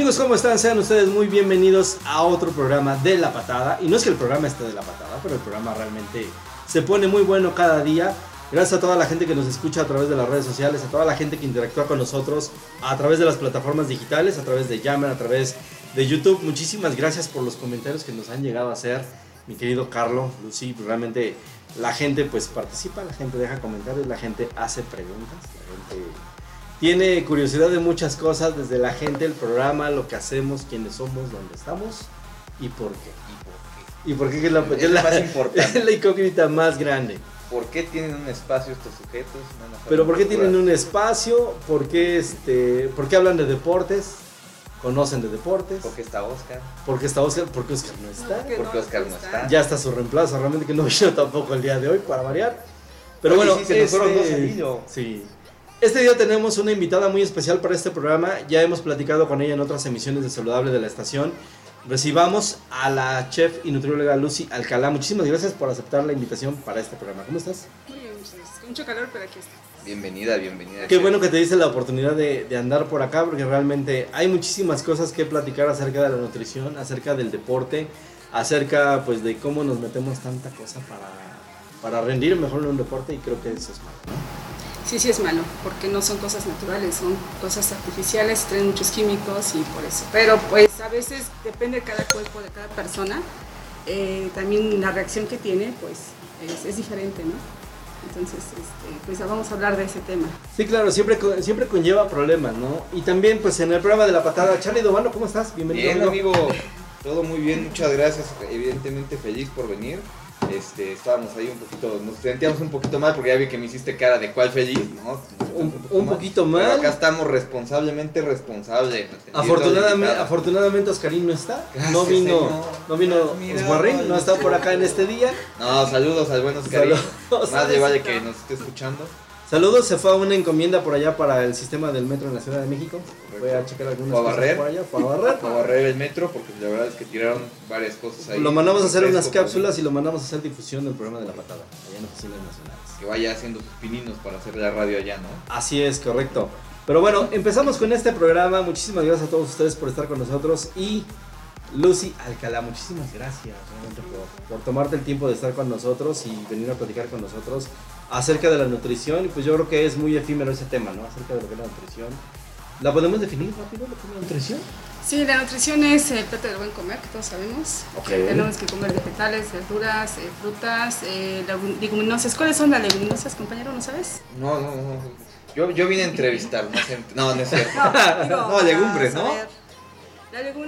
Amigos, ¿cómo están? Sean ustedes muy bienvenidos a otro programa de La Patada. Y no es que el programa esté de La Patada, pero el programa realmente se pone muy bueno cada día. Gracias a toda la gente que nos escucha a través de las redes sociales, a toda la gente que interactúa con nosotros a través de las plataformas digitales, a través de Yammer, a través de YouTube. Muchísimas gracias por los comentarios que nos han llegado a hacer, mi querido Carlos, Lucy. Realmente la gente pues participa, la gente deja comentarios, la gente hace preguntas, la gente tiene curiosidad de muchas cosas, desde la gente, el programa, lo que hacemos, quiénes somos, dónde estamos y por qué. ¿Y por qué? ¿Y por qué? Es la, Es más importante. es la incógnita más grande. ¿Por qué tienen un espacio estos sujetos? No Pero ¿por qué tienen un espacio? ¿Por qué, este, ¿Por qué hablan de deportes? ¿Conocen de deportes? ¿Por qué está Oscar? ¿Por qué está Oscar? ¿Por qué Oscar no está? porque Porque Oscar no está. Ya está su reemplazo, realmente que no vino tampoco el día de hoy para variar. Pero Oye, bueno, sí, se nos fueron este- dos. Sí. Este día tenemos una invitada muy especial para este programa. Ya hemos platicado con ella en otras emisiones de Saludable de la estación. Recibamos a la chef y nutrióloga Lucy Alcalá. Muchísimas gracias por aceptar la invitación para este programa. ¿Cómo estás? Muy bien, muchas gracias. Mucho calor, pero aquí está. Bienvenida, bienvenida. Qué chef. bueno que te dice la oportunidad de, de andar por acá porque realmente hay muchísimas cosas que platicar acerca de la nutrición, acerca del deporte, acerca pues de cómo nos metemos tanta cosa para, para rendir mejor en un deporte y creo que eso es malo. ¿no? Sí, sí es malo, porque no son cosas naturales, son cosas artificiales, traen muchos químicos y por eso. Pero pues a veces depende de cada cuerpo, de cada persona, eh, también la reacción que tiene pues es, es diferente, ¿no? Entonces, este, pues vamos a hablar de ese tema. Sí, claro, siempre, con- siempre conlleva problemas, ¿no? Y también pues en el programa de la patada, Charlie Dovano, ¿cómo estás? Bienvenido. Bien, amigo. Todo muy bien, muchas gracias. Evidentemente feliz por venir. Este, estábamos ahí un poquito, nos sentíamos un poquito mal porque ya vi que me hiciste cara de cuál feliz, ¿no? Un- un poquito mal. Pero acá estamos responsablemente responsables. Afortunadamente, afortunadamente Oscarín no está. Gracias, no vino, señor. no vino Mira, Osguarrín, no está por acá en este día. No, saludos al buen Oscarín. Saludos. Más le vale que nos esté escuchando. Saludos, se fue a una encomienda por allá para el sistema del metro en la Ciudad de México. Fue a checar algunas cosas barrer. por allá, fue a barrer. Para barrer el metro, porque la verdad es que tiraron varias cosas ahí. Lo mandamos a hacer unas cápsulas y lo mandamos a hacer difusión del programa de la patada, allá en oficinas nacionales. Que vaya haciendo sus pininos para hacer la radio allá, ¿no? Así es, correcto. Pero bueno, empezamos con este programa. Muchísimas gracias a todos ustedes por estar con nosotros. Y Lucy Alcalá, muchísimas gracias realmente por, por tomarte el tiempo de estar con nosotros y venir a platicar con nosotros acerca de la nutrición. Y pues yo creo que es muy efímero ese tema, ¿no? Acerca de lo que es la nutrición. ¿La podemos definir rápido, lo que es la nutrición? Sí, la nutrición es el plato del buen comer, que todos sabemos. Ok. Tenemos que comer vegetales, verduras, eh, frutas, eh, legu- leguminosas. ¿Cuáles son las leguminosas, compañero? ¿No sabes? No, no, no. Yo, yo vine a entrevistar, no. No, no es cierto. digo, No, legumbres, ¿no? a ver. Las leguminosas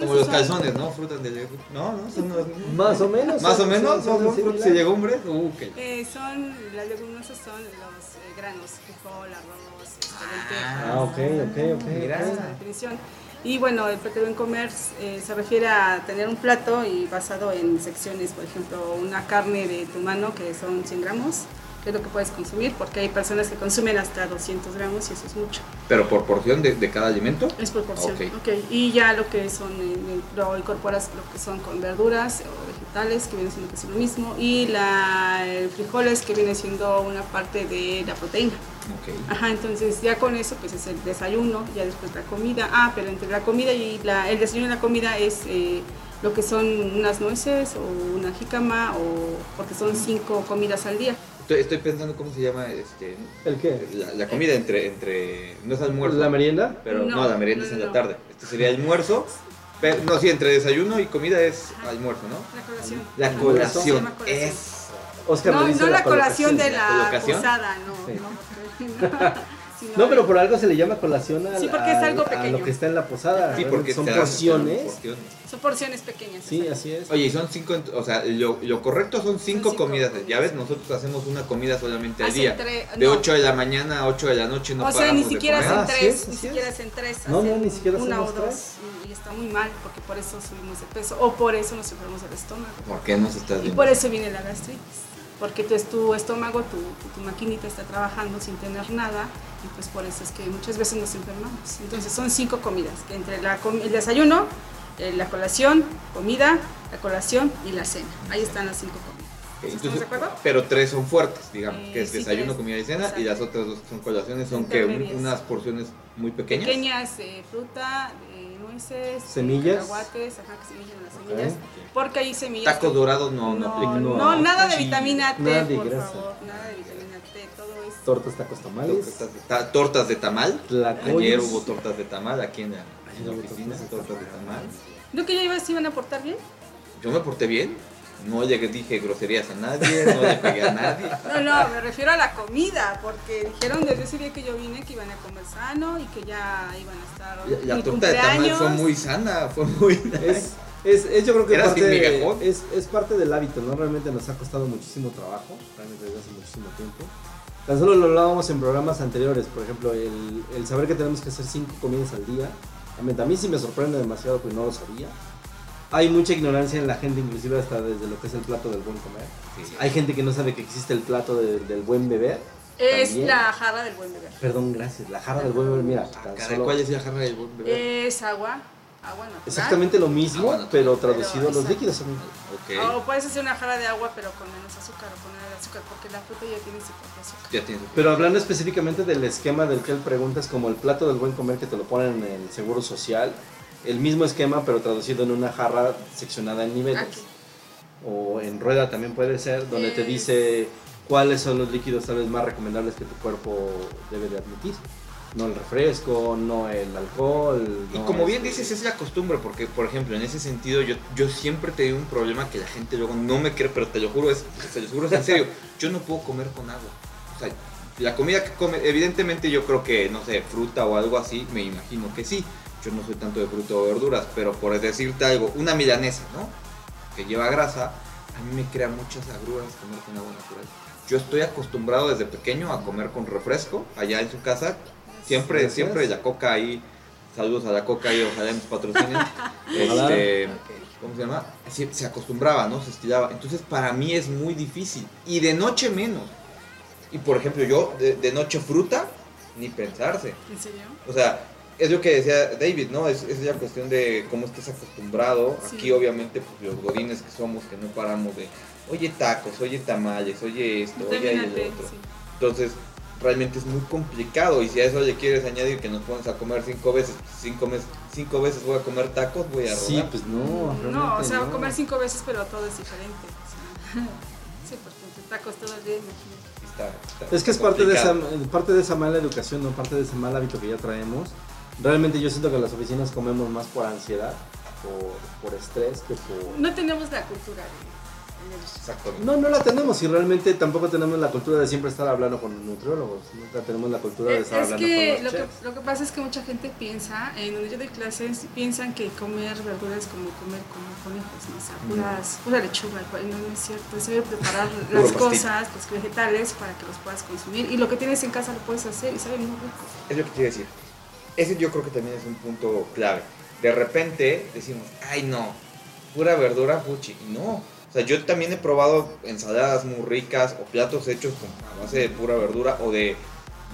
Como los calzones, ¿no? Frutas de legumbres. No, no, son los Más o menos. Más o menos, son- son son frutas y legumbres. Uh, ok. Eh, son, las leguminosas son los eh, granos, frijol, arroz, este, Ah, lentejas. ok, ok, ok. Definición. Y bueno, el plato de buen comer eh, se refiere a tener un plato y basado en secciones, por ejemplo, una carne de tu mano que son 100 gramos, que es lo que puedes consumir, porque hay personas que consumen hasta 200 gramos y eso es mucho. Pero por porción de, de cada alimento. Es proporción. Ok. Ok. Y ya lo que son, eh, lo incorporas lo que son con verduras o vegetales, que viene siendo casi lo mismo, y la el frijoles, que viene siendo una parte de la proteína. Ok. Ajá, entonces ya con eso pues es el desayuno, ya después la comida. Ah, pero entre la comida y la, el desayuno y la comida es eh, lo que son unas nueces o una jícama, o, porque son cinco comidas al día. Estoy, estoy pensando cómo se llama este, ¿El qué? la, la comida entre, entre. No es almuerzo. ¿La merienda? Pero no, No, la merienda no, es en no, la tarde. Este sería almuerzo. Pero, no, sí, entre desayuno y comida es almuerzo, ¿no? La colación. La colación. Es. Oscar No, me dice no la colación de la ¿Colocación? posada, no. Sí. no, sino No, pero por algo se le llama colación a, Sí, porque es algo a pequeño. lo que está en la posada. Sí, porque son porciones. porciones. Son porciones pequeñas. Sí, así es. Oye, y son cinco, o sea, lo, lo correcto son cinco, cinco comidas. comidas. Ya ves, nosotros hacemos una comida solamente al día. tre- De no. 8 de la mañana a 8 de la noche no o sea, ni siquiera. Ah, hacen así tres, es, ni siquiera hacen tres, No, no, ni siquiera una o dos y, y está muy mal porque por eso subimos de peso o por eso nos enfermamos del estómago ¿Por qué nos estás y viendo? por eso viene la gastritis porque tu, tu estómago, tu, tu, maquinita está trabajando sin tener nada y pues por eso es que muchas veces nos enfermamos. Entonces son cinco comidas, entre el desayuno, eh, la colación, comida, la colación y la cena. Ahí están las cinco comidas. ¿Estamos de acuerdo? pero tres son fuertes, digamos, Eh, que es sí, desayuno, tres. comida y cena, y Exacto. las otras dos que son colaciones son que Intermedias. unas porciones muy pequeñas. Pequeñas eh, fruta, eh, nueces, Semillas. cacahuates, ajá, que en las Ok. semillas. Porque hay semillas. Tacos que- dorados no, no, no, no, No. nada de vitamina T, Nada de por grasa. favor. Nada de vitamina T, todo es. Tortas, tacos, tamales. Tortas de, ta- tortas de tamal. Tlacoyos. Ayer hubo tortas de tamal aquí en la, en la hubo oficina, tortas de tortas de tamal. ¿No que ya ibas, iban a portar bien? Yo me porté bien, no llegué, dije groserías a nadie, no le pegué a nadie. No, no, me refiero a la comida, porque dijeron desde ese día que yo vine que iban a comer sano y que ya iban a estar. La, la torta de tamal fue muy sana, fue muy... Es, es, es yo creo que parte, es, es parte del hábito, ¿no? Realmente nos ha costado muchísimo trabajo, realmente desde hace muchísimo tiempo. Tan solo lo hablábamos en programas anteriores, por ejemplo, el, el saber que tenemos que hacer cinco comidas al día. A mí, a mí sí me sorprende demasiado porque no lo sabía. Hay mucha ignorancia en la gente, inclusive hasta desde lo que es el plato del buen comer. Sí. Hay gente que no sabe que existe el plato de- del buen beber. Es También. la jarra del buen beber. Perdón, gracias. La jarra del buen beber, mira, Ah, caray, solo- ¿Cuál es la jarra del buen bebé? Es agua, agua natural. exactamente lo mismo, bueno, pero pero traducido a los líquidos. amigo. Ok, O puedes hacer una jarra de agua, pero con menos azúcar o poner el azúcar, porque la fruta ya tiene su propio azúcar. ya tienes. Pero hablando específicamente del esquema del que él pregunta, es como el plato del buen comer que te lo ponen en el seguro social. El mismo esquema, pero traducido en una jarra seccionada en niveles. Aquí. O en rueda también puede ser, donde te dice cuáles son los líquidos tal vez más recomendables que tu cuerpo debe de admitir. No el refresco, no el alcohol. Y no como bien este- dices, es la costumbre, porque por ejemplo, en ese sentido, yo, yo siempre he tenido un problema que la gente luego no me cree, pero te lo juro, es, te lo juro es en serio, yo no puedo comer con agua. O sea, la comida que come, evidentemente yo creo que, no sé, fruta o algo así, me imagino que sí. Yo no soy tanto de fruta o verduras, pero por decirte algo, una milanesa, ¿no? Que lleva grasa, a mí me crea muchas agruras comer con agua natural. Yo estoy acostumbrado desde pequeño a comer con refresco, allá en su casa, Siempre, Gracias. siempre la coca ahí. Saludos a la coca y ojalá nos patrocinen. Este. ¿Cómo se llama? Se, se acostumbraba, ¿no? Se estilaba. Entonces para mí es muy difícil. Y de noche menos. Y por ejemplo, yo de, de noche fruta, ni pensarse. ¿En serio? O sea, es lo que decía David, ¿no? Es, es la cuestión de cómo estés acostumbrado. Sí. Aquí obviamente pues los godines que somos, que no paramos de, oye tacos, oye tamales, oye esto, oye el otro. sí. Entonces, realmente es muy complicado. Y si a eso le quieres añadir que nos pones a comer cinco veces, cinco, mes- cinco veces voy a comer tacos, voy a rodar. Sí, pues no. No, o sea, no. comer cinco veces, pero todo es diferente. o sea, sí, porque tacos todo el día, imagínate. Está- está Es que es parte de, esa, parte de esa mala educación, ¿no? parte de ese mal hábito que ya traemos. Realmente yo siento que en las oficinas comemos más por ansiedad, por, por estrés, que por... No tenemos la cultura de. No, no la tenemos y realmente tampoco tenemos la cultura de siempre estar hablando con nutriólogos, no tenemos la cultura de Eh, estar Es hablando que con lo, los que chefs. lo que pasa es que mucha gente piensa, en donde yo doy clases, piensan que comer verduras es como comer como conejos, ¿no? O sea, puras, pura lechuga, no, no es cierto, se debe preparar las cosas, los vegetales, para que los puedas consumir, y lo que tienes en casa lo puedes hacer y sabe muy rico. Es lo que quiero decir. Ese yo creo que también es un punto clave. De repente decimos, ay no, pura verdura fuchi. No. O sea, yo también he probado ensaladas muy ricas o platos hechos con, a base de pura verdura o de,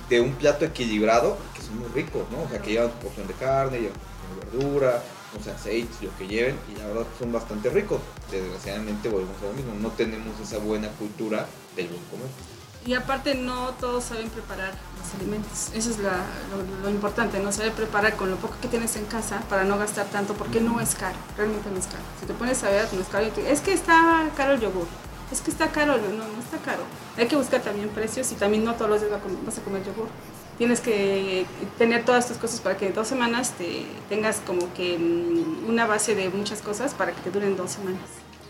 de un plato equilibrado que son muy ricos, ¿no? O sea, que llevan porción de carne, llevan de verdura, no sé, aceites, lo que lleven, y la verdad son bastante ricos. Desgraciadamente volvemos a lo mismo, no tenemos esa buena cultura del buen comer. Y aparte no todos saben preparar los alimentos. Eso es la- lo, lo importante, no saber preparar con lo poco que tienes en casa para no gastar tanto, porque no es caro, realmente no es caro. Si te pones a ver, no es caro. es que está caro el yogur, es que está caro, el- no, no está caro. Hay que buscar también precios y también no todos los días vas a comer yogur. Tienes que tener todas estas cosas para que en dos semanas te tengas como que mm, una base de muchas cosas para que te duren dos semanas.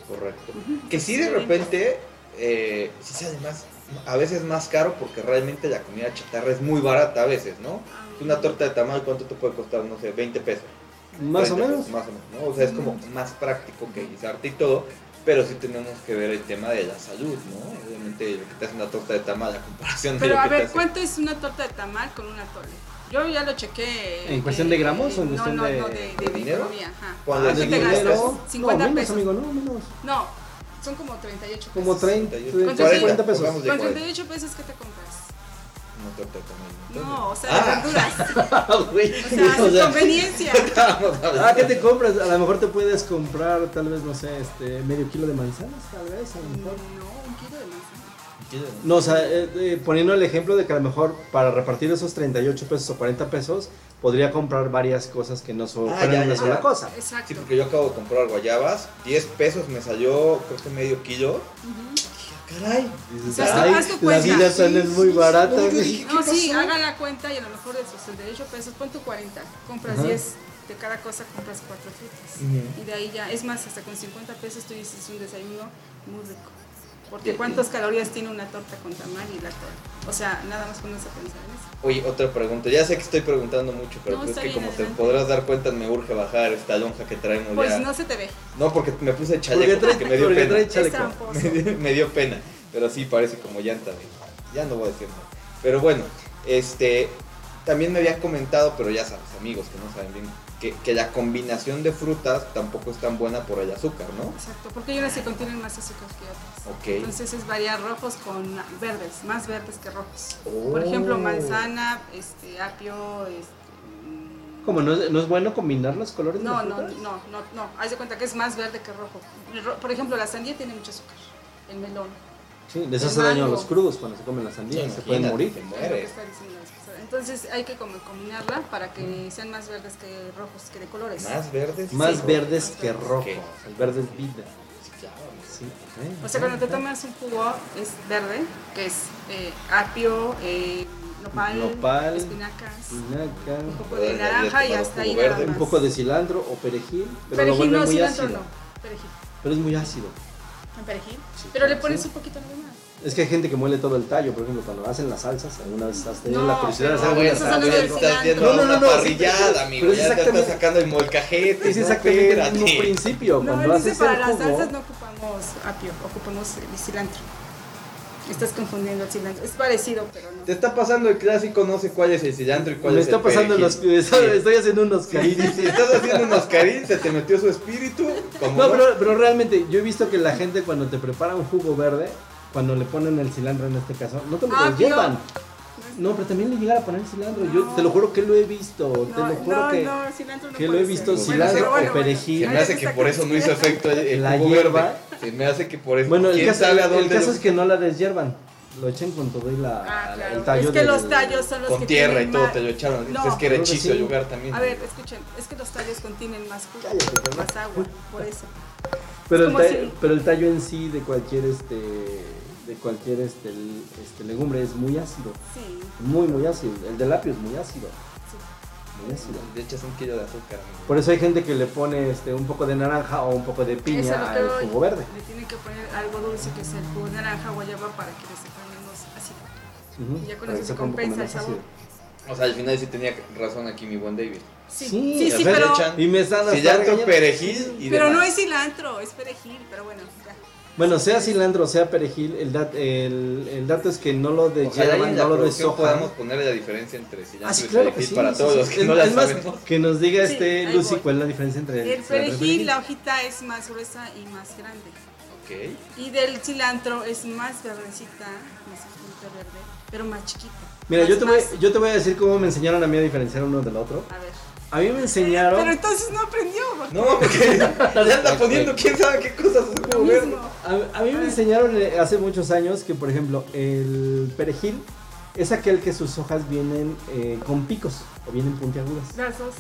Correcto. Que sí de Sí. repente, eh, sí sale más, a veces más caro porque realmente la comida chatarra es muy barata a veces, ¿no? Una torta de tamal, ¿cuánto te puede costar? No sé, 20 pesos. Más o 30 menos. pesos, Más o menos, ¿no? O sea, es como más práctico que guisarte y todo, pero sí tenemos que ver el tema de la salud, ¿no? Obviamente lo que te hace una torta de tamal a comparación de Pero lo a que te ver, hace... ¿cuánto es una torta de tamal con una tole? Yo ya lo chequé. ¿En cuestión eh, de gramos o en no, cuestión no, de- no, de, de, de dinero? economía, ajá. Cuando Ah, es de ¿Qué te dinero, gastas? dinero, 50 no, menos, pesos. amigo, no, menos. No, son como 38 pesos. Como 30, 38, 40 pesos. pongamos de Con 40. 38 pesos, ¿qué te compras? Una torta de tamal. No, o sea, Ah. de verduras. Güey, O sea, o sin sea, conveniencia. Ah, ¿qué te compras? A lo mejor te puedes comprar, tal vez, no sé, este, medio kilo de manzanas, tal vez, a lo mejor. No, No, o sea, eh, eh, poniendo el ejemplo de que a lo mejor para repartir esos 38 pesos o 40 pesos, podría comprar varias cosas que no son Ah, una ya, sola ya. cosa. Exacto. Sí, porque yo acabo de comprar guayabas, 10 pesos me salió, creo que medio kilo. Ujú. Caray. Dices, O sea, ay, la vida tan es muy barata. No, yo güey". dije, No, ¿qué sí, haga la cuenta y a lo mejor de esos 68 pesos, pon tu 40, compras Ajá. 10 de cada cosa, compras 4 frutas. Y de ahí ya, es más, hasta con 50 pesos tú dices un desayuno muy rico. Porque ¿cuántas calorías tiene una torta con tamal y la torta? O sea, nada más pones a pensar en eso. Oye, otra pregunta. Ya sé que estoy preguntando mucho, pero No, pues es que como te podrás dar cuenta, me urge bajar esta lonja que traemos Pues ya. no se te ve. No, porque me puse Porque chaleco trae, porque me dio porque pena. trae chaleco. me, dio, me dio pena. Pero sí, parece como llanta. Ya no voy a decir nada. Pero bueno, este. También me habían comentado, pero ya sabes, amigos que no saben bien, que, que la combinación de frutas tampoco es tan buena por el azúcar, ¿no? Exacto, porque hay unas que contienen más azúcar que otras. Ok. Entonces es variar rojos con verdes, más verdes que rojos. Oh. Por ejemplo, manzana, este, apio, este, mm, ¿Cómo? ¿No es, no es bueno combinar los colores No, de no, las no, no, no. Haz de cuenta que es más verde que rojo. Por ejemplo, la sandía tiene mucho azúcar. El melón. Sí, les hace daño a los crudos cuando se comen la sandía, Sí, se pueden morir. te mueres. Entonces hay que como combinarla para que sean más verdes que rojos, que de colores. Más verdes. Más Sí. verdes que rojo. Ok. El verde es vida. Sí, claro. Sí, ok, O sea, cuando te tomas un jugo es verde, que es eh, apio, eh, nopal, Nopal, espinacas, Espinaca, un poco de naranja y hasta ahí nada más. un poco de cilantro o perejil, pero Perejil no, muy cilantro ácido. no. Perejil. Pero es muy ácido. ¿En perejil? Sí, Pero le sí. pones un poquito más. Es que hay gente que muele todo el tallo, por ejemplo, cuando hacen las salsas, alguna vez has tenido No, la curiosidad de hacer Estás salsa. estás No, no, una no, no, parrillada, amigo. pero es Ya te estás sacando el molcajete. Es no, exactamente el mismo principio. No, Cuando haces para el las salsas no ocupamos apio, ocupamos el cilantro. Estás confundiendo el cilantro. Es parecido, pero no. Te está pasando el clásico, no sé cuál es el cilantro y cuál me es está el pasando los perejil. estoy haciendo unos caídos. Si estás haciendo unos carín, se te metió su espíritu. Como No, pero, pero realmente yo he visto que la gente cuando te prepara un jugo verde, cuando le ponen el cilantro en este caso, no te lo Ah, llevan. tío. No, pero también le llegan a poner cilantro. Yo No. te lo juro que lo he visto. te No, lo juro no, que no, cilantro no que lo he visto ser. cilantro pero o bueno, perejil. Se me hace que por eso no hizo efecto el, La hierba. verde. Se me hace que por eso. Bueno, el ¿Quién caso, sabe a el caso lo- es que no la deshiervan. Lo echan con todo y la, Ah, claro. el tallo es que del- los tallos son los Con que tierra y todo más- te lo echaron. No. es que era hechizo sí. lugar también. A ver, escuchen, es que los tallos contienen más jugo, Cállate, más agua, por eso. Pero Es el, tallo, si- pero el tallo en sí de cualquier este de cualquier este, este legumbre es muy ácido, Sí, muy muy ácido. El del apio es muy ácido, sí. muy ácido. Le echas un kilo de azúcar. amigo. Por eso hay gente que le pone este un poco de naranja o un poco de es piña al jugo verde. Le tienen que poner algo dulce que es el jugo de naranja guayaba para que les sepa menos ácido. Ujú, Y ya con para eso se compensa el sabor. O sea, al final sí tenía razón aquí mi buen David. Sí, Sí, sí, sí, pero, le echan Y me están Cilantro, perejil y pero no demás. es cilantro, es perejil, pero bueno, ya. Bueno, sea cilantro, sea perejil, el, dat- el, el dato es que no lo Ojalá en la no lo producción deshojan. podamos poner la diferencia entre cilantro Ah, sí, y claro que perejil sí. para sí, todos sí. los que Es- no la es más, sabemos. que nos diga Sí, este ahí Lucy voy. cuál es la diferencia entre El cilantro y perejil, la hojita es más gruesa y más grande. Ok. Y del cilantro es más verdecita, más verde, pero más chiquita. Mira, Más- yo te, voy, más- yo te voy a decir cómo me enseñaron a mí a diferenciar uno del otro. A ver. A mí me enseñaron... Pero entonces no aprendió. No, porque ya anda poniendo quién sabe qué cosas a. A, a mí me enseñaron eh, hace muchos años que, por ejemplo, el perejil es aquel que sus hojas vienen eh, con picos o vienen puntiagudas. Las dos.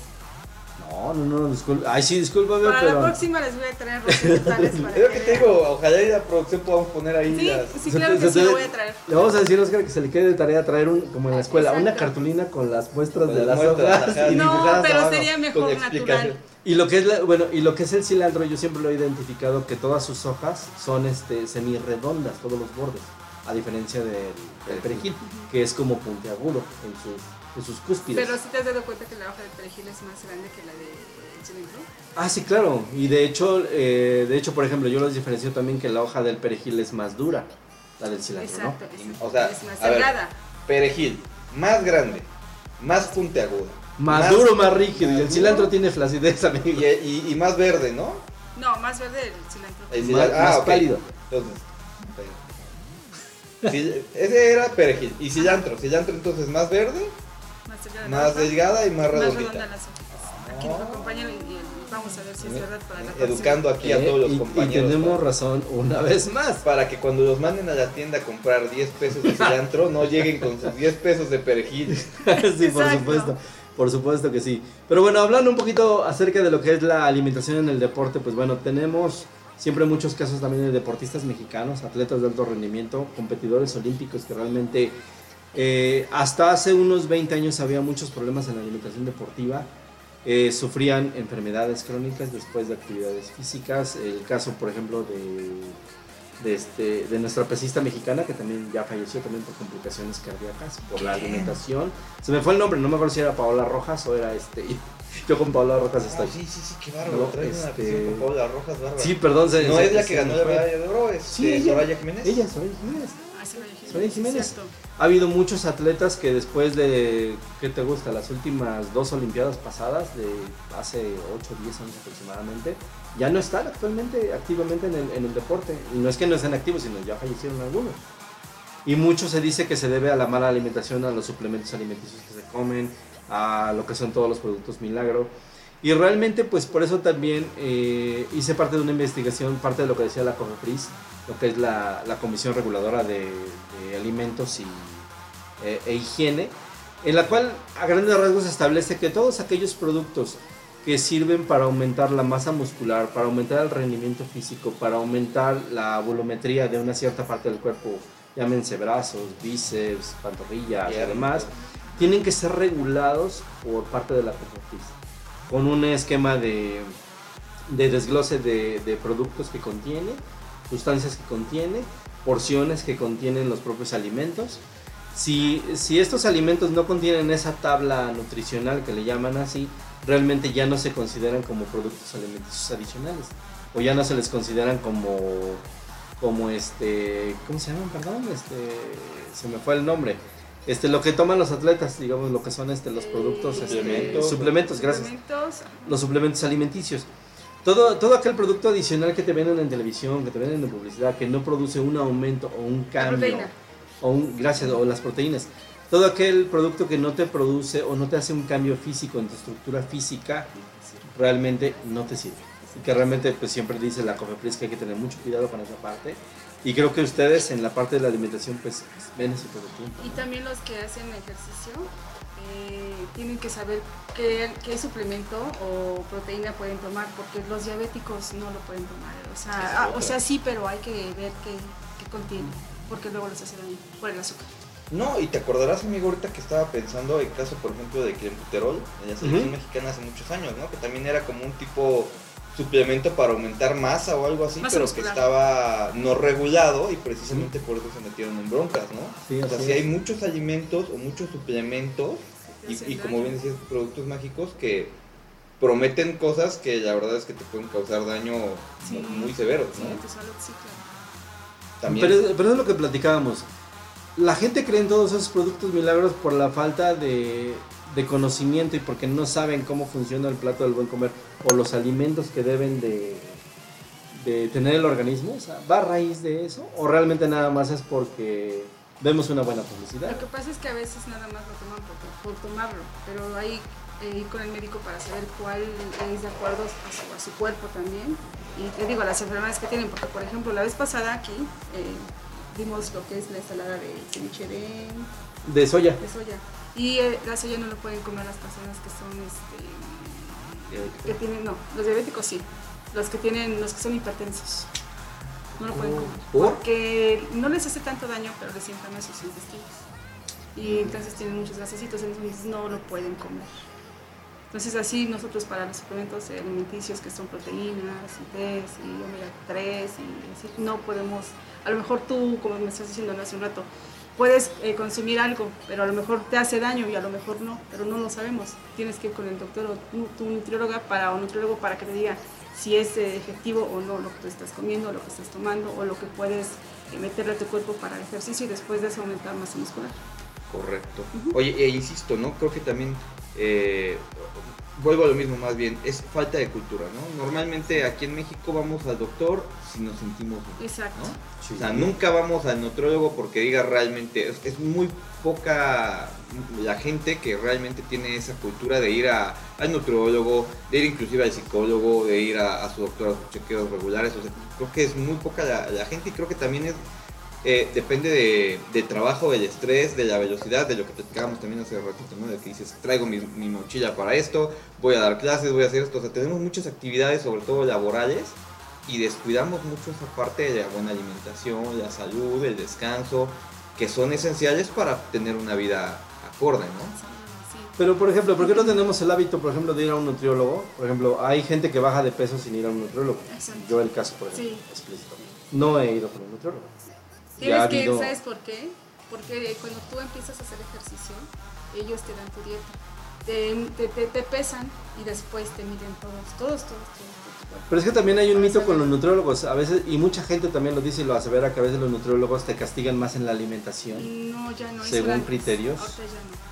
No, no, no, disculpa. Ay, sí, discúlpame, Para pero... la próxima les voy a traer rosas totales para Es lo que te digo, ojalá y la producción podamos poner ahí Sí, las... sí, claro que se sí lo voy a traer. Le vamos a decir a Oscar que se le quede de tarea traer un, como en la escuela, una cartulina con las muestras Con de las muestras, hojas ajá. y No, dibujadas pero abajo. sería con mejor explicación. natural. Y lo que es la, bueno, y lo que es el cilantro, yo siempre lo he identificado que todas sus hojas son este semirredondas, todos los bordes, a diferencia del, del perejil, que es como puntiagudo en sus, en sus cúspides. Pero si te has dado cuenta que la hoja del perejil es más grande que la de cilantro. Ah, sí, claro. Y de hecho, eh, de hecho, por ejemplo, yo los diferencio también que la hoja del perejil es más dura, la del cilantro, Exacto, ¿no? exacto. O sea, es más a ver. delgada. Perejil, más grande, más puntiaguda. Más, duro, más rígido. y el más cilantro duro tiene flacidez, amigo. Y, y- y más verde, ¿no? No, más verde el cilantro. El Más- cilantro- más ah, pálido. Entonces, Sí, ese era perejil. Y cilantro. Cilantro entonces más verde, Más, delgada, más hoja, delgada y más más redonda redondita. las hojitas. Aquí nos acompañan y, y vamos a ver si es verdad para la Educando aquí a Eh, todos los y- y, compañeros. tenemos razón una vez más. Para que cuando los manden a la tienda a comprar 10 pesos de cilantro, no lleguen con sus 10 pesos de perejil. sí, por Exacto. supuesto. Por supuesto que sí. Pero bueno, hablando un poquito acerca de lo que es la alimentación en el deporte, pues bueno, tenemos siempre muchos casos también de deportistas mexicanos, atletas de alto rendimiento, competidores olímpicos que realmente eh, hasta hace unos 20 años había muchos problemas en la alimentación deportiva. Eh, sufrían enfermedades crónicas después de actividades físicas. El caso, por ejemplo, de, de, este, de nuestra pesista mexicana, que también ya falleció también por complicaciones cardíacas, por la alimentación. Se me fue el nombre, no me acuerdo si era Paola Rojas o era este. Yo con Paola Rojas Ah, estoy. sí, sí, sí, qué bárbaro. No, este- con Paula Rojas, bárbaro. Sí, perdón. se- no se- es la que ganó la medalla de oro, es Sí, eh, ella. Soraya Jiménez. Ella, Soraya Jiménez. Ah, sí, Soraya Jiménez. Soraya Jiménez. Ha habido muchos atletas que después de, ¿qué te gusta? Las últimas dos Olimpiadas pasadas, de hace 8 o 10 años aproximadamente, ya no están actualmente activamente en el, deporte. Y no es que no estén activos, sino ya fallecieron algunos. Y mucho se dice que se debe a la mala alimentación, a los suplementos alimenticios que se comen, a lo que son todos los productos milagro. Y realmente, pues por eso también eh, hice parte de una investigación, parte de lo que decía la COFEPRIS, lo que es la, la Comisión Reguladora de, de Alimentos y, eh, e Higiene, en la cual a grandes rasgos establece que todos aquellos productos que sirven para aumentar la masa muscular, para aumentar el rendimiento físico, para aumentar la volumetría de una cierta parte del cuerpo, llámense brazos, bíceps, pantorrillas y Piernas. demás, tienen que ser regulados por parte de la COFEPRIS, con un esquema de, de desglose de, productos que contiene, sustancias que contiene, porciones que contienen los propios alimentos. Si, si estos alimentos no contienen esa tabla nutricional que le llaman así, realmente ya no se consideran como productos alimenticios adicionales. O ya no se les consideran como, como este, ¿cómo se llaman? Perdón, este, se me fue el nombre. Este, lo que toman los atletas, digamos, lo que son este, los productos, este, Suplementos. suplementos, gracias Suplementos, los suplementos alimenticios. Todo, todo aquel producto adicional que te venden en televisión, que te venden en publicidad, que no produce un aumento o un la cambio, proteína. o un, gracias, o las proteínas. Todo aquel producto que no te produce o no te hace un cambio físico en tu estructura física, realmente no te sirve. Y que realmente pues siempre dice la COFEPRIS que hay que tener mucho cuidado con esa parte. Y creo que ustedes en la parte de la alimentación pues ven ese todo el tiempo. Y también los que hacen ejercicio eh, tienen que saber qué, qué suplemento o proteína pueden tomar, porque los diabéticos no lo pueden tomar. O sea, ah, o sea sí, pero hay que ver qué, qué contiene, porque luego les hace daño por el azúcar. No, y te acordarás, amigo, ahorita que estaba pensando el caso, por ejemplo, de clenbuterol en la selección mexicana hace muchos años, ¿no? Que también era como un tipo suplemento para aumentar masa o algo así, Masa pero muscular. que estaba no regulado y precisamente por eso se metieron en broncas, ¿no? Sí, o sea, si hay muchos alimentos o muchos suplementos y, como bien decías, productos mágicos que prometen cosas que la verdad es que te pueden causar daño Sí. muy severos, Sí, ¿no? tu salud, sí, claro. También. Pero, pero es lo que platicábamos. La gente cree en todos esos productos milagros por la falta de, de conocimiento y porque no saben cómo funciona el plato del buen comer o los alimentos que deben de, de tener el organismo. O sea, ¿va a raíz de eso? ¿O realmente nada más es porque vemos una buena publicidad? Lo que pasa es que a veces nada más lo toman por, por tomarlo, pero hay que ir con el médico para saber cuál es de acuerdo a su, a su cuerpo también. Y te digo, las enfermedades que tienen, porque por ejemplo, la vez pasada aquí eh, vimos lo que es la ensalada de ceviche de, De soya. de soya. Y eh, la soya no lo pueden comer las personas que son, este, que tienen, no, los diabéticos sí, los que tienen, los que son hipertensos. No lo pueden comer. ¿Por? Porque no les hace tanto daño, pero les inflama sus intestinos. Y entonces tienen muchos gasecitos, entonces no lo pueden comer. Entonces así nosotros para los suplementos alimenticios que son proteínas y Ds y omega 3 y así, no podemos, a lo mejor tú, como me estás diciendo hace un rato, puedes eh, consumir algo, pero a lo mejor te hace daño y a lo mejor no, pero no lo sabemos. Tienes que ir con el doctor o tu nutrióloga para, o nutriólogo para que te diga si es eh, efectivo o no lo que tú estás comiendo, lo que estás tomando o lo que puedes eh, meterle a tu cuerpo para el ejercicio y después de eso aumentar masa muscular. Correcto. Oye, e insisto, ¿no? Creo que también, eh, vuelvo a lo mismo más bien, es falta de cultura, ¿no? Normalmente aquí en México vamos al doctor si nos sentimos bien, Exacto. ¿no? Sí. O sea, nunca vamos al nutriólogo porque diga realmente, es, es muy poca la gente que realmente tiene esa cultura de ir a- al nutriólogo, de ir inclusive al psicólogo, de ir a, a su doctor a sus chequeos regulares. O sea, creo que es muy poca la, la gente y creo que también es eh, depende de, del trabajo, del estrés, de la velocidad, de lo que platicábamos también hace ratito, ¿no? De que dices, traigo mi, mi mochila para esto, voy a dar clases, voy a hacer esto. O sea, tenemos muchas actividades, sobre todo laborales, y descuidamos mucho esa parte de la buena alimentación, la salud, el descanso, que son esenciales para tener una vida acorde, ¿no? Sí, Pero, por ejemplo, ¿por qué no tenemos el hábito, por ejemplo, de ir a un nutriólogo? Por ejemplo, hay gente que baja de peso sin ir a un nutriólogo. Exacto. Yo el caso, por ejemplo, Sí. explícito. No he ido con un nutriólogo. Tienes ha que, habido- ¿sabes por qué? Porque cuando tú empiezas a hacer ejercicio, ellos te dan tu dieta. Te, te, pesan y después te miden todos, todos, todos, todos. Pero es que también hay un mito con los nutriólogos, a veces, y mucha gente también lo dice y lo asevera, que a veces los nutriólogos te castigan más en la alimentación. No, ya no. Según antes. criterios. Ahorita ya no.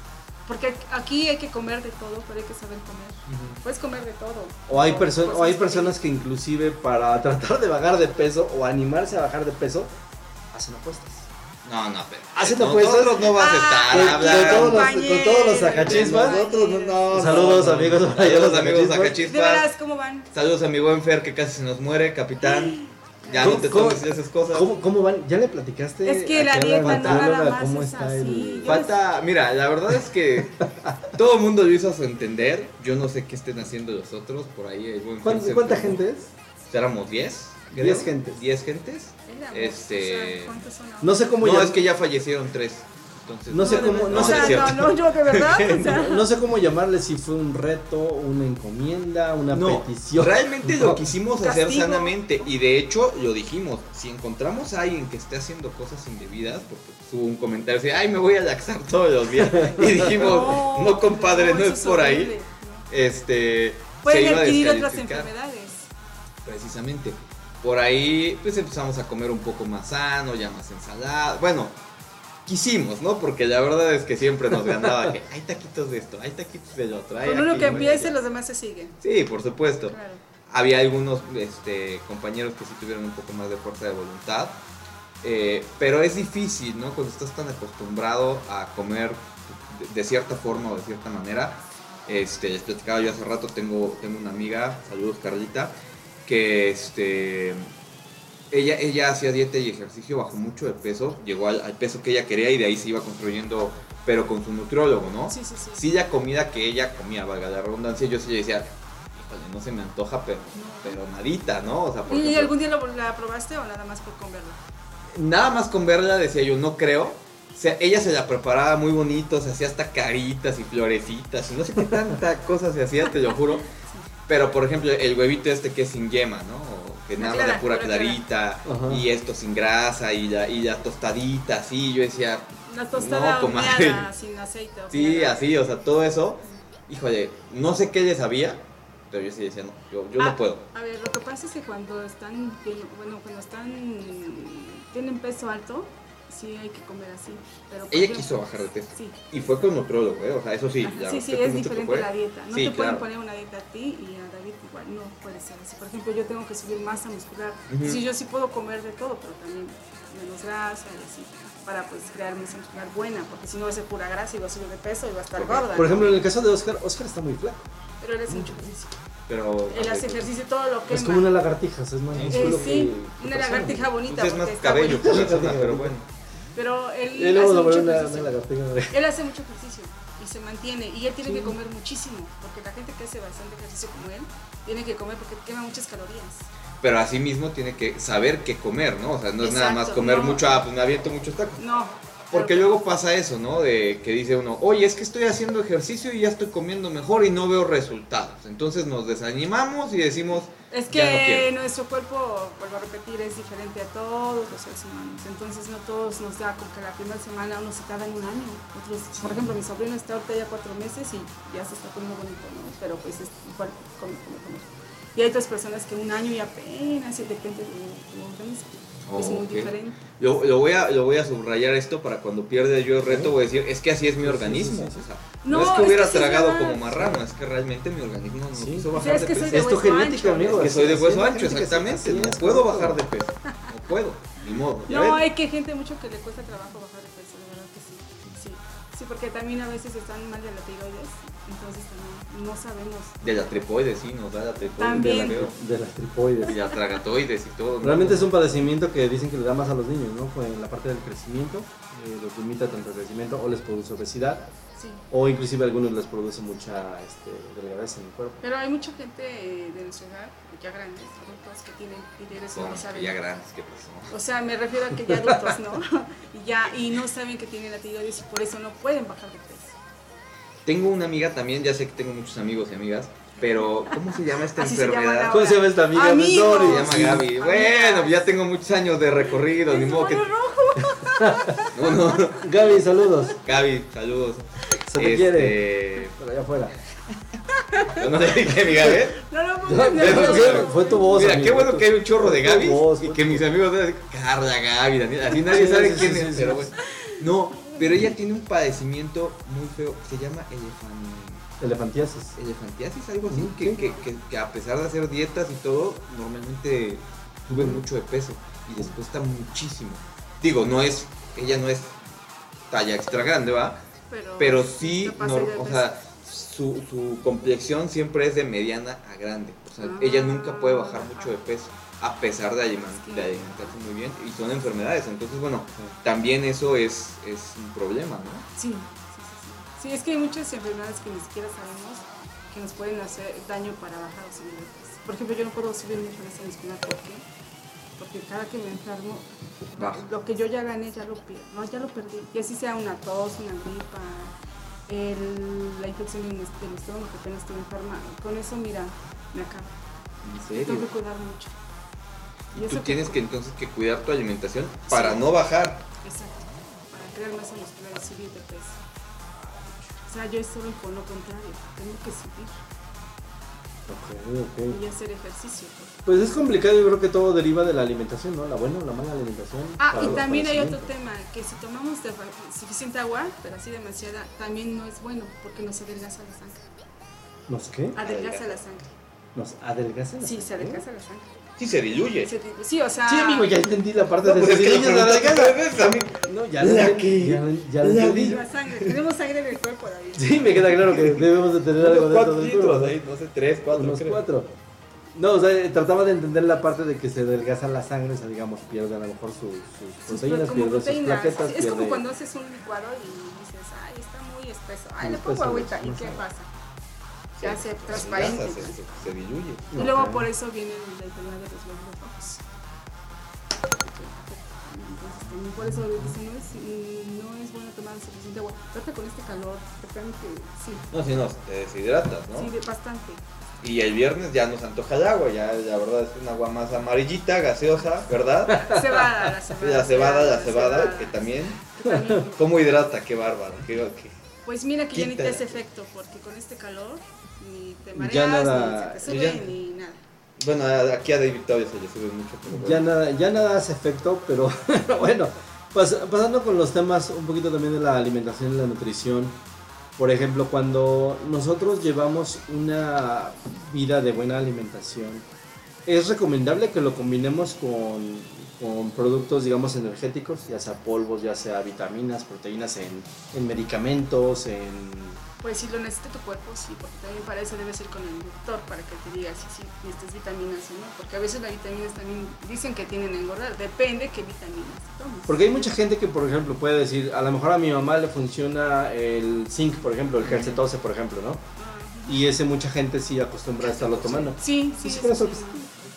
Porque aquí hay que comer de todo, pero hay que saber comer. Puedes comer de todo. O hay, perso- o cosas hay personas que inclusive para tratar de bajar de peso o animarse a bajar de peso, hacen apuestas. No, no, pero. Hacen con apuestas. nosotros no vas a Ah, estar Con, hablando. con todos los, con todos los sacachispas. Nosotros no, no, Saludos, no, no. amigos. Saludos, amigos De sacachispas. veras, ¿cómo van? Saludos a mi buen Fer que casi se nos muere, capitán. Ya no ¿Cómo- te tomes esas cosas. ¿Cómo, ¿Cómo van? ¿Ya le platicaste? Es que la dieta no nada más cómo es está así. el... Falta, mira, la verdad es que todo el mundo lo hizo a su entender. Yo no sé qué estén haciendo los otros. Por ahí el buen ¿Cuánta, cuánta gente es? Éramos 10. creo. 10 gentes. 10 gentes. Este-. No sé cómo No, es que ya fallecieron 3. Entonces, No sé cómo- no sé- no, no, yo de verdad. O sea, No sé cómo llamarle, si fue un reto, una encomienda, una No, petición. realmente lo quisimos hacer Castigo. sanamente y de hecho lo dijimos, si encontramos a alguien que esté haciendo cosas indebidas, porque hubo un comentario así, ay me voy a laxar todos los días y dijimos, no, compadre, no, es por ahí, horrible, este, se Pueden a adquirir otras enfermedades. precisamente. Por ahí pues empezamos a comer un poco más sano, ya más ensalada, bueno, quisimos, ¿no? Porque la verdad es que siempre nos ganaba que hay taquitos de esto, hay taquitos del otro. hay Con uno que empiece, allá". los demás se siguen. Sí, por supuesto. Claro. Había algunos este, compañeros que sí tuvieron un poco más de fuerza de voluntad. eh, pero es difícil, ¿no? Cuando estás tan acostumbrado a comer de, de cierta forma o de cierta manera. Este, les platicaba yo hace rato, tengo, tengo una amiga, saludos Carlita, que este, ella, ella hacía dieta y ejercicio, bajó mucho de peso, llegó al, al peso que ella quería y de ahí se iba construyendo, pero con su nutriólogo, ¿no? Sí, sí, sí. sí la comida que ella comía, valga la redundancia, yo sí le decía, híjole, no se me antoja, pero, pero nadita, ¿no? O sea, por ¿Y ejemplo, algún día lo- la probaste o nada más por comerla? nada más con verla decía yo, no creo. O sea, ella se la preparaba muy bonito, se hacía hasta caritas y florecitas y no sé qué tanta cosa se hacía, te lo juro. Pero por ejemplo, el huevito este que es sin yema, ¿no? O que nada clara, de pura clarita Ajá. y esto sin grasa y la, y la tostadita, así, yo decía, La tostada No, horneada, sin aceite. sí, así, o sea, todo eso. Híjole, no sé qué les sabía, pero yo sí decía, no, yo, yo Ah, no puedo. A ver, lo que pasa es que cuando están, bueno, cuando están, tienen peso alto, sí hay que comer así. Pero Ella ejemplo- quiso bajar de peso. Sí. Y fue con nutrólogo, ¿eh? O sea, eso sí. Ajá, la sí, sí, es diferente fue. la dieta. No Sí, te pueden claro. poner una dieta a ti y a David igual, no puede ser así. Por ejemplo, yo tengo que subir masa muscular. Ujú. Sí, yo sí puedo comer de todo, pero también menos grasa y así, para pues crear masa muscular buena, porque si no va a ser pura grasa y va a subir de peso y va a estar gorda. Por ¿no? ejemplo, en el caso de Oscar, Oscar está muy flaco. Pero él hace mucho ejercicio. Pero. Él hace ejercicio todo lo que Es como una lagartija, o sea, es más Eh, músculo sí, que- que una persona. lagartija bonita. Pues es más porque está cabello bonita. que persona, pero bueno. Pero él hace mucho una, ejercicio. una. Él hace mucho ejercicio y se mantiene. Y él tiene Sí. que comer muchísimo. Porque la gente que hace bastante ejercicio como él, tiene que comer porque quema muchas calorías. Pero así mismo tiene que saber qué comer, ¿no? O sea, no es nada más comer no. mucho, ah, pues me aviento muchos tacos. No. Porque luego pasa eso, ¿no? De que dice uno, oye, es que estoy haciendo ejercicio y ya estoy comiendo mejor y no veo resultados. Entonces nos desanimamos y decimos, Es Ya no que quiero. nuestro cuerpo, vuelvo a repetir, es diferente a todos los seres humanos. Entonces no todos nos da como que la primera semana uno se tarda en un año. Otros, por ejemplo, mi sobrino está ahorita ya cuatro meses y ya se está poniendo bonito, ¿no? Pero pues es igual come, come, come. Y hay otras personas que un año y apenas, y depende de tu es muy diferente. Lo, lo voy a, lo voy a subrayar esto para cuando pierda yo el reto, voy a decir, es que así es mi Sí, sí, organismo. sí, sí. O sea, no, No, es que es hubiera que sí tragado verdad. como marrano, es que realmente mi organismo no Sí. quiso O bajar sea, es de peso. Es tu genética, ancho. amigo. Es que soy de Sí, hueso sí, ancho, sí, exactamente. sí, no puedo bajar de peso. No puedo, ni modo. ¿ya No, hay que gente mucho que le cuesta trabajo bajar de peso, Sí, porque también a veces están mal de la tiroides, entonces también no sabemos. De la tripoides, sí, nos da la tripoides. También. de la- De las tripoides. Y la tragatoides y todo. ¿no? Realmente es un padecimiento que dicen que le da más a los niños, ¿no? Pues en la parte del crecimiento, eh, los limita tanto el crecimiento o les produce obesidad Sí. o inclusive a algunos les produce mucha este, delgadez en el cuerpo. Pero hay mucha gente eh, de nuestra edad, ya grandes, adultos, que tienen tiroides y no saben. ya grandes, ¿qué pasó? O sea, me refiero a que ya adultos, ¿no? y ya, y no saben que tienen la tiroides y por eso no pueden bajar de peso. Tengo una amiga también, ya sé que tengo muchos amigos y amigas, pero ¿cómo se llama esta Así se llama enfermedad? ¿Cómo se llama esta amiga? Amigos. Se llama Sí. Gaby. Amigas. Bueno, ya tengo muchos años de recorrido, ni modo que. No, no. Gaby, saludos. Gaby, saludos. Se te Este, quiere. Por allá afuera. Yo no le dije a mi Gaby. No, no, no, no, fue- no. fue tu voz. Mira, amigo, qué bueno que hay un chorro de Gaby y que mis amigos dicen, Carla, Gaby, Daniel, así nadie Sí, sabe sí, quién sí, es. sí, pero bueno. No, pero ella tiene un padecimiento muy feo, se llama elefan- Elefantiasis. elefantiasis, algo así, que, sí. que, que, que a pesar de hacer dietas y todo, normalmente sube mucho de peso y les cuesta muchísimo. Digo, no es, ella no es talla extra grande, ¿va? Pero, Pero sí, te o sea, su, su complexión siempre es de mediana a grande. O sea, Ah. ella nunca puede bajar mucho de peso, a pesar de, alimen- Es que- de alimentarse muy bien. Y son enfermedades, entonces, bueno, también eso es, es un problema, ¿no? Sí, sí, sí, sí. Sí, es que hay muchas enfermedades que ni siquiera sabemos que nos pueden hacer daño para bajar o subir de peso. Por ejemplo, yo no puedo subir mi masa muscular, ¿por qué? Porque cada que me enfermo, Baja. lo que yo ya gané ya lo pierdo, no, ya lo perdí. Y así sea una tos, una gripa, el- la infección del est- del estómago que apenas estoy enferma, con eso, mira, me acabo. En Tengo que serio. cuidar mucho. Y tú tienes que entonces que cuidar tu alimentación para Sí. no bajar. Exacto, para crear masa muscular y subir de peso. O sea, yo solo por lo contrario, tengo que subir Ok, ok. y hacer ejercicio. pues. Pues es complicado, yo creo que todo deriva de la alimentación, ¿no? La buena o la mala alimentación. Ah, y también hay otro tema, que si tomamos de- suficiente agua, pero así demasiada, también no es bueno, porque nos adelgaza la sangre. ¿Nos qué? Adelgaza la sangre. ¿Nos adelgaza? la Sí, se sangre? adelgaza la sangre. Sí, se diluye. Se- Sí, o sea... Sí, amigo, ya entendí la parte No, de pues es que se la diluye, se pregunta adelgaza. que a mí- No, ya La lo entendí, que- ya, la entendí. La sangre, tenemos sangre en el cuerpo, David. Sí, me queda claro que debemos de tener algo dentro del cuerpo. ahí, no sé, tres, cuatro, Unos creo. cuatro. No, o sea, trataba de entender la parte de que se adelgaza la sangre, o sea, digamos, pierde a lo mejor sus, sus Sus proteínas, pierde sus proteínas. plaquetas, es como pierde- cuando haces un licuado y dices, ay, está muy espeso. Ay, Muy le pongo agüita. ¿Y qué sabe. pasa? Se hace Se transparente. se, se- se diluye. Y luego por eso viene la enfermedad de los glóbulos rojos. Entonces por eso dicen, no es, mm, no es bueno tomar suficiente agua. Trata con este calor, te que sí, No, si no, te deshidratas, ¿no? sí, bastante. Y el viernes ya nos antoja el agua, ya la verdad es un agua más amarillita, gaseosa, ¿verdad? Cebada, la cebada. La cebada, la cebada, que también. ¿Cómo hidrata? Qué bárbaro. Qué, qué- Pues mira que ya ni te hace efecto, porque con este calor ni te Ya mareas, nada- ni se te ya- sube, ni nada. Bueno, a- aquí a David todavía se le sube mucho, pero bueno. Ya nada, ya nada hace efecto, pero bueno, pas- pasando con los temas un poquito también de la alimentación y la nutrición. Por ejemplo, cuando nosotros llevamos una vida de buena alimentación, es recomendable que lo combinemos con, productos, digamos, energéticos, ya sea polvos, ya sea vitaminas, proteínas en medicamentos, en... Pues si lo necesita tu cuerpo, sí, porque también para eso debes ir con el doctor para que te diga si sí, necesitas vitaminas o no, porque a veces las vitaminas también dicen que tienen a engordar, depende qué vitaminas tomes. Porque hay mucha gente que, por ejemplo, puede decir, a lo mejor a mi mamá le funciona el zinc, por ejemplo, el calcetose, por ejemplo, ¿no? Y ese mucha gente sí acostumbra a estarlo tomando. Sí, sí. Sí,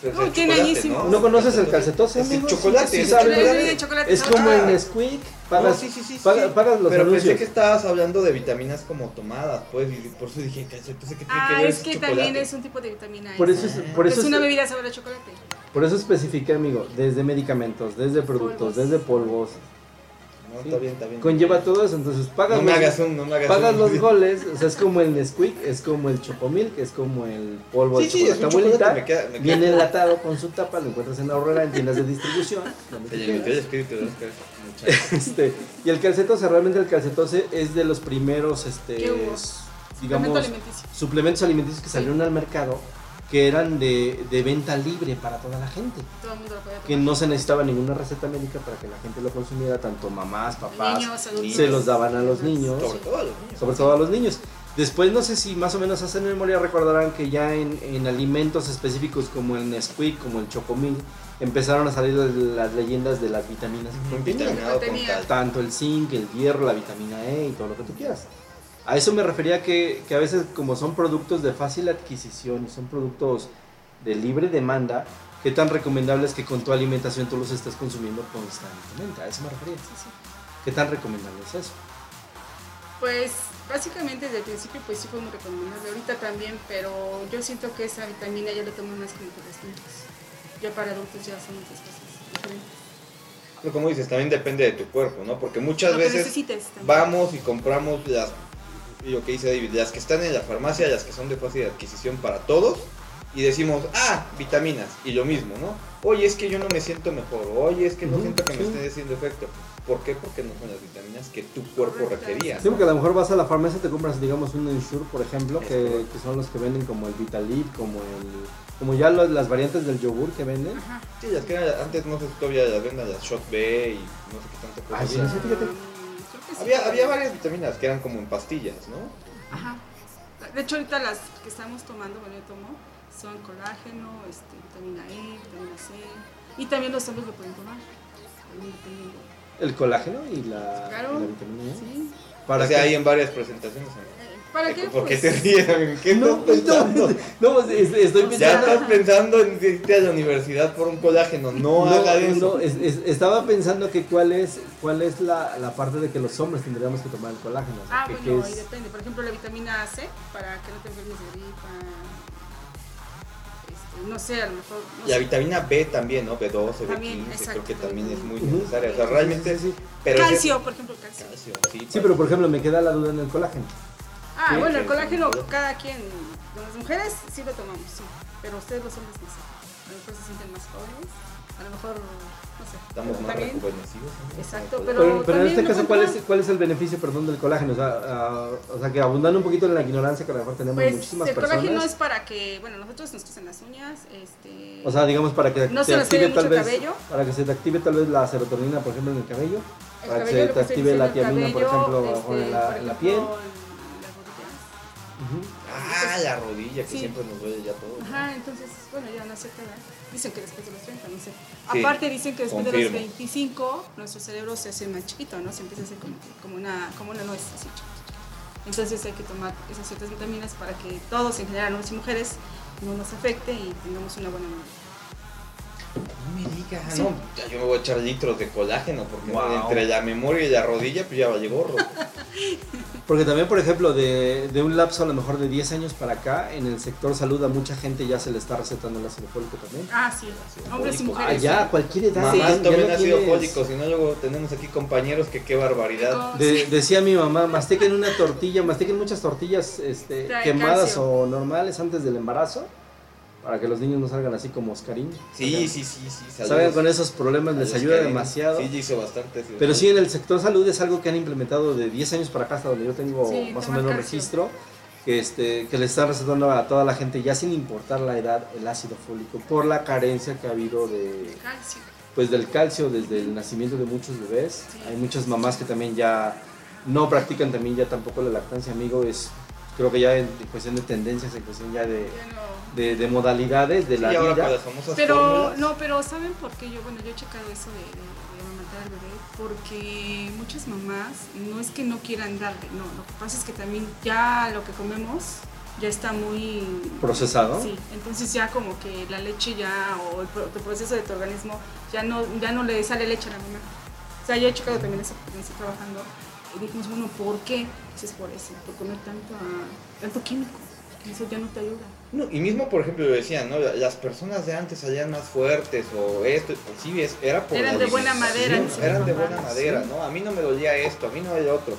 es No, el tiene añísimos. ¿No conoces el calcetose, Es el amigo? chocolate, Sí, es sí, el chocolate, Es como ah. en Nesquik, pagas, No, sí, sí, sí, sí. paga- pagas los Pero anuncios. pensé que estabas hablando de vitaminas como tomadas, pues, y por eso dije, calcetose, ¿qué tiene que Ah, ver es que chocolate? también es un tipo de vitamina. Por esa. eso es, por eso es una es- bebida sabor a chocolate. por eso especifiqué, amigo, desde medicamentos, desde productos, Polvos. desde polvos, No, ¿sí? está bien, está bien. Conlleva todo eso, entonces pagas, No me los, hagas un, no me hagas pagas un- los goles, o sea, es como el Nesquik, es como el Chocomilk, es como el polvo Sí, de sí, es chocolate un chocolate, abuelita, me queda- me queda viene enlatado con su tapa, lo encuentras en la horrera, en tiendas de distribución, donde espíritu de Oscar. Este, y el calcetose, realmente el calcetose es de los primeros, este, digamos, alimenticio. suplementos alimenticios que salieron al mercado que eran de, de venta libre para toda la gente. Todo el mundo lo podía Que no se necesitaba ninguna receta médica para que la gente lo consumiera, tanto mamás, papás, Niños, adultos. se los daban a los niños, Sobre todo a los niños. sobre todo a los niños. Después, no sé si más o menos hacen memoria, recordarán que ya en, en alimentos específicos como el Nesquik, como el Chocomil, empezaron a salir las leyendas de las vitaminas. Tanto el zinc, el hierro, la vitamina E y todo lo que tú quieras. A eso me refería que, que a veces como son productos de fácil adquisición y son productos de libre demanda, qué tan recomendable es que con tu alimentación tú los estés consumiendo constantemente. A eso me refería. Sí, sí. ¿Qué tan recomendable es eso? Pues básicamente desde el principio pues sí fue muy recomendable, ahorita también, pero yo siento que esa vitamina ya la toman más como por los niños. Ya para adultos ya son otras cosas diferentes. Pero como dices, también depende de tu cuerpo, ¿no? Porque muchas Lo veces vamos y compramos las, y lo que dice David, las que están en la farmacia, las que son de fácil adquisición para todos, y decimos, ah, vitaminas, y lo mismo, ¿no? Oye, es que yo no me siento mejor, oye, es que no siento que me esté haciendo efecto. ¿Por qué? Porque no son las vitaminas que tu cuerpo requería. Sí, porque a lo mejor vas a la farmacia y te compras, digamos, un Ensure, por ejemplo, que, que son los que venden como el Vitalip, como el como ya lo- las variantes del yogur que venden. Ajá. Sí, las que eran- antes no sé si todavía las vendan, las Shot B y no sé qué tanto Ay, sí, no sé, fíjate. Había, había varias vitaminas que eran como en pastillas, ¿no? Ajá. De hecho ahorita las que estamos tomando, bueno yo tomo, son colágeno, este, vitamina E, vitamina C, y también los hombres lo pueden tomar. El colágeno y la, Claro. y la vitamina E. Sí. Para o sea, que- hay en varias presentaciones. ¿no? ¿Para qué? ¿Por qué Pues, te ríes? amigo? ¿Qué No, estás pensando? no, no, pues, es- estoy Ya pensando. estás pensando en irte a la universidad por un colágeno. No, haga eso. no, es- es- estaba pensando que cuál es, cuál es la, la parte de que los hombres tendríamos que tomar el colágeno. o sea, Ah, que- bueno, que ahí depende. Por ejemplo, la vitamina C, para que no te enfermes de gripa. Este, no sé, a lo mejor. no La sé. vitamina B también, ¿no? B12, También, B15, creo que también es muy necesaria. O sea, realmente. Sí. Pero calcio, por ejemplo, calcio. Calcio, sí. Sí, pero por ejemplo, me queda la duda en el colágeno. Ah, Sí, bueno, el colágeno, sí. cada quien. Las mujeres sí lo tomamos, sí. Pero ustedes los hombres no sé. A lo mejor se sienten más jóvenes. A lo mejor, no sé. Estamos más También. rejuvenecidos. ¿no? Exacto, pero- Pero, pero en este caso, ¿cuál es. ¿cuál es el beneficio, perdón, del colágeno? O sea, ah, o sea, que abundando un poquito en la ignorancia que a lo mejor tenemos Pues muchísimas el colágeno personas. es para que, bueno, nosotros nos crecen las uñas, este... O sea, digamos para que No te se nos active tal vez, cabello. para que se te active tal vez la serotonina, por ejemplo, en el cabello, el para que se te active la el tiamina, por ejemplo, en este, la, por en la piel. Ah, la rodilla, que Sí. siempre nos duele ya todo. ¿no? Ajá, entonces, bueno, ya no sé qué edad. Dicen que después de los 30, no sé. Sí, Aparte dicen que después de los 25, nuestro cerebro se hace más chiquito, ¿no? Se empieza a hacer como, una, como una nuez, así chiquito. Entonces hay que tomar esas ciertas vitaminas para que todos, en general, hombres y mujeres, no nos afecte y tengamos una buena memoria. No me digas. Sí. No, ya yo me voy a echar litros de colágeno porque Wow. entre la memoria y la rodilla, pues ya vale gorro. Porque también, por ejemplo, de, de un lapso a lo mejor de 10 años para acá, en el sector salud a mucha gente ya se le está recetando el ácido fólico también. Ah, sí, hombres y fólico. Ah, mujeres. ya, ¿sí? cualquier edad. Mamá, ya- ya tomen no ácido tienes- fólico, si no luego tenemos aquí compañeros que qué barbaridad. De- decía mi mamá, mastiquen una tortilla, mastiquen muchas tortillas este, quemadas calcio. o normales antes del embarazo, para que los niños no salgan así como Oscarín. Sí, sí, sí, sí. saludos Salgan con esos problemas, les ayuda que- demasiado. Sí, hizo bastante. sí, Pero sí. en el sector salud es algo que han implementado de 10 años para acá, hasta donde yo tengo Sí, más o menos registro, que, este, que le están recetando a toda la gente, ya sin importar la edad, el ácido fólico, por la carencia que ha habido de, Calcio. pues, del calcio desde el nacimiento de muchos bebés. Sí. Hay muchas mamás que también ya no practican también ya tampoco la lactancia, amigo, es creo que ya en cuestión de tendencias, en cuestión ya de, de, de modalidades de Sí, la y ahora vida. con las famosas Pero, fórmulas. no, pero ¿saben por qué? Yo, bueno, yo he checado eso de, de, de amamantar al bebé, porque muchas mamás no es que no quieran darle, no, lo que pasa es que también ya lo que comemos ya está muy... Procesado. Sí, entonces ya como que la leche ya, o el proceso de tu organismo, ya no, ya no le sale leche a la mamá. O sea, yo he checado también eso porque estoy trabajando. Y dijimos, bueno, ¿por qué? Es por eso, por comer tanto, a- tanto químico. Eso ya no te ayuda. No, y mismo, por ejemplo, lo decían, ¿no? Las personas de antes salían más fuertes o esto, pues sí, es, era por Eran de buena madera, dicen Eran de buena madera, ¿no? A mí no me dolía esto, a mí no dolía otro,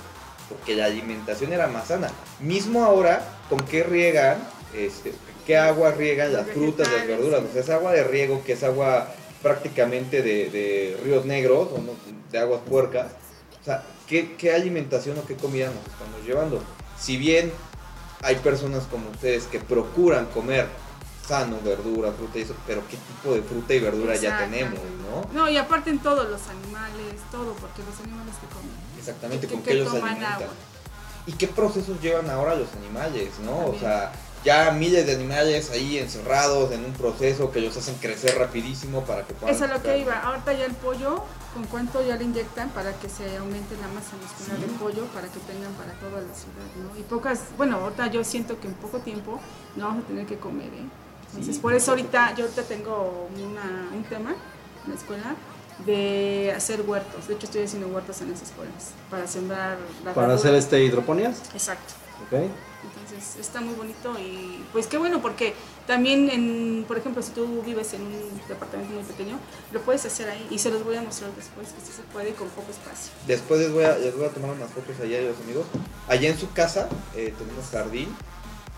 porque la alimentación era más sana. Mismo ahora, ¿con qué riegan? Este, ¿Qué agua riegan las frutas, las verduras? sí. O sea, es agua de riego, que es agua prácticamente de, de ríos negros, o no- de aguas puercas. O sea, ¿qué, ¿qué alimentación o qué comida nos estamos llevando? Si bien hay personas como ustedes que procuran comer sano, verdura, fruta y eso, pero ¿qué tipo de fruta y verdura ya tenemos, no? No, y aparte en todos los animales, todo, porque los animales que comen. Exactamente, Que- con que qué los alimentan. agua. ¿Y qué procesos llevan ahora los animales, no? O sea, ya miles de animales ahí encerrados en un proceso que los hacen crecer rapidísimo para que puedan... Eso es lo que iba. Ahorita ya el pollo, ¿con cuánto ya le inyectan para que se aumente la masa muscular Sí. del pollo para que tengan para toda la ciudad, ¿no? Y pocas, bueno, ahorita yo siento que en poco tiempo no vamos a tener que comer, ¿eh? Entonces, Sí, por eso ahorita yo ahorita tengo una, un tema en la escuela de hacer huertos. De hecho, estoy haciendo huertos en las escuelas para sembrar la Para verdura. hacer este hidroponías. Exacto. ¿ok? Entonces está muy bonito y pues qué bueno porque también en, por ejemplo, si tú vives en un departamento muy pequeño, lo puedes hacer ahí y se los voy a mostrar después que sí se puede con poco espacio. Después les voy a, les voy a tomar unas fotos allá de los amigos. Allá en su casa eh, tenemos jardín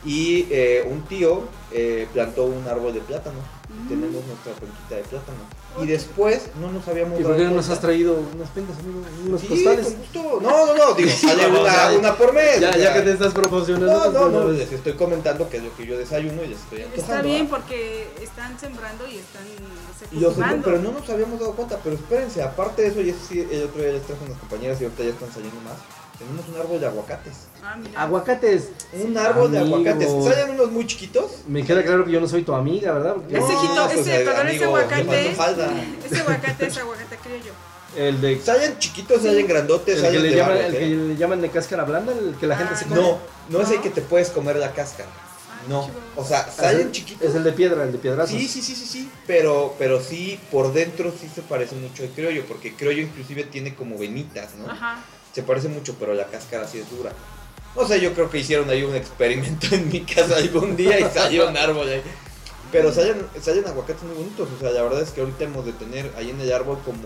y eh, un tío eh, plantó un árbol de plátano. Mm. Tenemos nuestra cuenquita de plátano. Y después no nos habíamos ¿Y por qué no nos has traído unas pintas, amigo? Unos Sí, con gusto. No, no, no, digo, sale una, por mes. Ya, que te estás promocionando. No, no, no, les estoy comentando que es lo que yo desayuno y les estoy antojando. Está bien porque están sembrando y están se Y los cultivando. pero no nos habíamos dado cuenta, pero espérense, aparte de eso, y eso sí, el otro día les traje unas compañeras y ahorita ya están saliendo más, tenemos un árbol de aguacates. Ah, mira. Aguacates. Un árbol de Amigo. aguacates. ¿Salen unos muy chiquitos? Me queda claro que yo no soy tu amiga, ¿verdad? Porque Ese No, jito, pues, ese, eh, perdón, ese amigo, aguacate, falda. ese aguacate es aguacate criollo. el de Salen chiquitos, Sí. salen grandotes, el que, salen le de llaman, el que ¿eh? le llaman de cáscara blanda, el que la gente Ah, se come. No, no es el que te puedes comer la cáscara. Ah, No, o sea, Ah, es salen chiquitos. Es el de piedra, el de piedrazos. Sí, sí, sí, sí, sí, pero, pero sí, por dentro sí se parece mucho al criollo, porque el criollo inclusive tiene como venitas, ¿no? Ajá. Se parece mucho, pero la cáscara sí es dura. No sé, yo creo que hicieron ahí un experimento en mi casa algún día y salió un árbol ahí. Pero salen, salen aguacates muy bonitos, o sea, la verdad es que ahorita hemos de tener ahí en el árbol como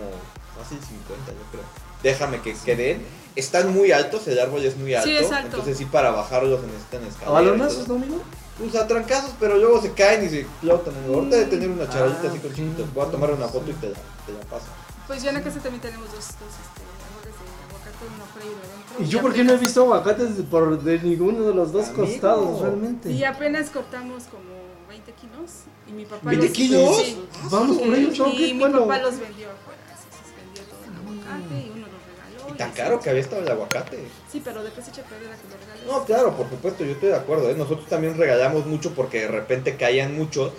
fácil 50, yo creo. Déjame que queden. Están muy altos, el árbol es muy alto. Sí, es alto. Entonces sí, para bajarlos se necesitan ¿A escaleras. balonazos, amigo? Pues a trancazos, pero luego se caen y se explotan. Ahorita de tener una charolita Ah, así con chiquitos. Voy a tomar una foto y te la, te la paso. Pues yo en la casa también tenemos dos, dos este, ¿Y yo por qué no he visto aguacates por de ninguno de los dos Amigo. costados, realmente? Y apenas cortamos como 20 kilos y mi papá ¿20 los kilos? Sí. Vamos por ellos, ¿no? Y mi papá los vendió afuera, se vendió todo el aguacate y uno los regaló. Y tan así. caro que había estado el aguacate. Sí, pero después se echa a perder a que lo regales. No, claro, por supuesto, yo estoy de acuerdo. ¿eh? Nosotros también regalamos mucho porque de repente caían muchos.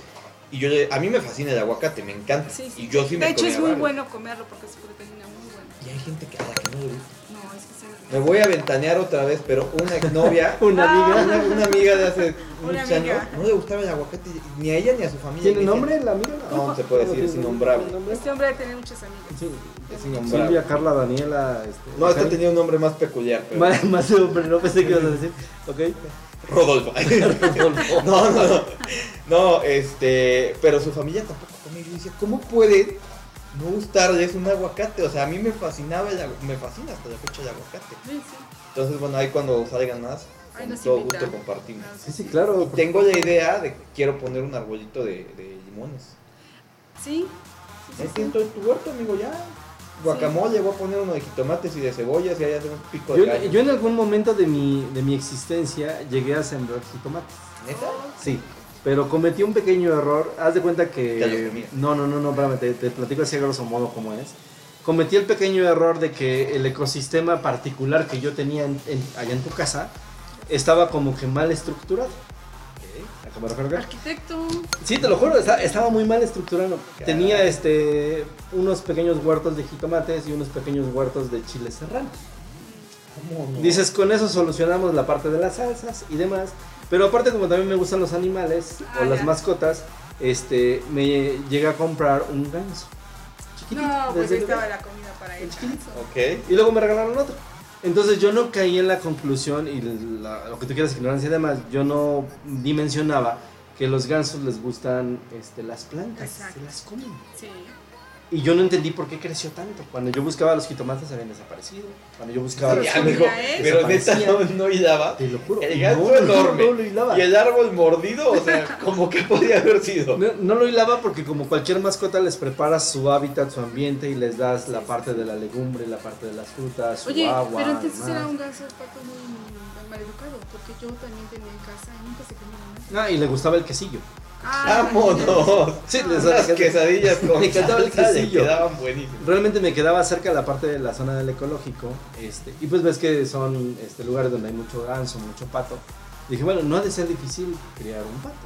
Y yo, le- a mí me fascina el aguacate, me encanta. Sí, sí. Y yo sí me de hecho, es muy varios. bueno comerlo porque es proteína muy buena. Y hay gente que, la que no le gusta. No, es que sí. Me voy a ventanear otra vez, pero una exnovia, Una amiga. una, una amiga de hace muchos amiga. años, no le gustaba el aguacate, ni a ella ni a su familia. ¿Tiene nombre la amiga? No, se puede decir, es innombrable. Este hombre debe tener muchas amigas. Sí. Es innombrable. Silvia, Carla, Daniela. Este, No, este Ángel. tenía un nombre más peculiar, pero... Más, más hombre, no pensé que ibas a decir. Ok. Rodolfo. no, no, no. No, este. Pero su familia tampoco come. Y yo decía, ¿cómo puede no gustarles un aguacate? O sea, a mí me fascinaba el Me fascina hasta la fecha el aguacate. Sí, sí. Entonces, bueno, ahí cuando salgan más, con todo gusto compartimos. Claro. Sí, sí, claro. Y tengo la idea de que quiero poner un arbolito de, de limones. Sí. sí, sí, todo tu huerto, amigo, ya. Guacamole, voy a poner uno de jitomates y de cebollas y ahí hacemos pico de Yo, gallo. yo en algún momento de mi, de mi existencia llegué a sembrar jitomates. ¿Neta? Sí, pero cometí un pequeño error. Haz de cuenta que. No, no, no, no, espérame, te, te platico así a grosso modo cómo es. Cometí el pequeño error de que el ecosistema particular que yo tenía en- en- allá en tu casa estaba como que mal estructurado. ¿A qué me refiero? Arquitecto. Sí, te lo juro, esta- estaba muy mal estructurado. Tenía este unos pequeños huertos de jitomates y unos pequeños huertos de chiles serranos. ¿Cómo no? Dices, con eso solucionamos la parte de las salsas y demás. Pero aparte, como también me gustan los animales Ah, o las ya. mascotas, este, me llegué a comprar un ganso. Chiquitito, No, pues ahí estaba la comida para él. chiquitito. Ok. Y luego me regalaron otro. Entonces yo no caí en la conclusión y la- lo que tú quieras ignorancia y demás, yo no dimensionaba que los gansos les gustan este, las plantas, Exacto. se las comen. Sí. Y yo no entendí por qué creció tanto. Cuando yo buscaba los jitomates habían desaparecido. Cuando yo buscaba Pero los sí, amigo, ¿eh? pero neta no, no hilaba. Te lo juro. El ganso no, no, enorme. No, lo hilaba. Y el árbol mordido, o sea, como que podía haber sido. No, no lo hilaba porque como cualquier mascota les preparas su hábitat, su ambiente y les das la parte de la legumbre, la parte de las frutas, su Oye, agua. pero demás. era un ganso pato muy, muy mal educado, porque yo también tenía en casa y nunca se comía nada. Ah, y le gustaba el quesillo. Ah, ¡Vámonos! Sí, les Las quesadillas con Me encantaba el quesillo. quedaban buenísimas. Realmente me quedaba cerca de la parte de la zona del ecológico. Este, y pues ves que son este, lugares donde hay mucho ganso, mucho pato. Dije, bueno, no ha de ser difícil criar un pato,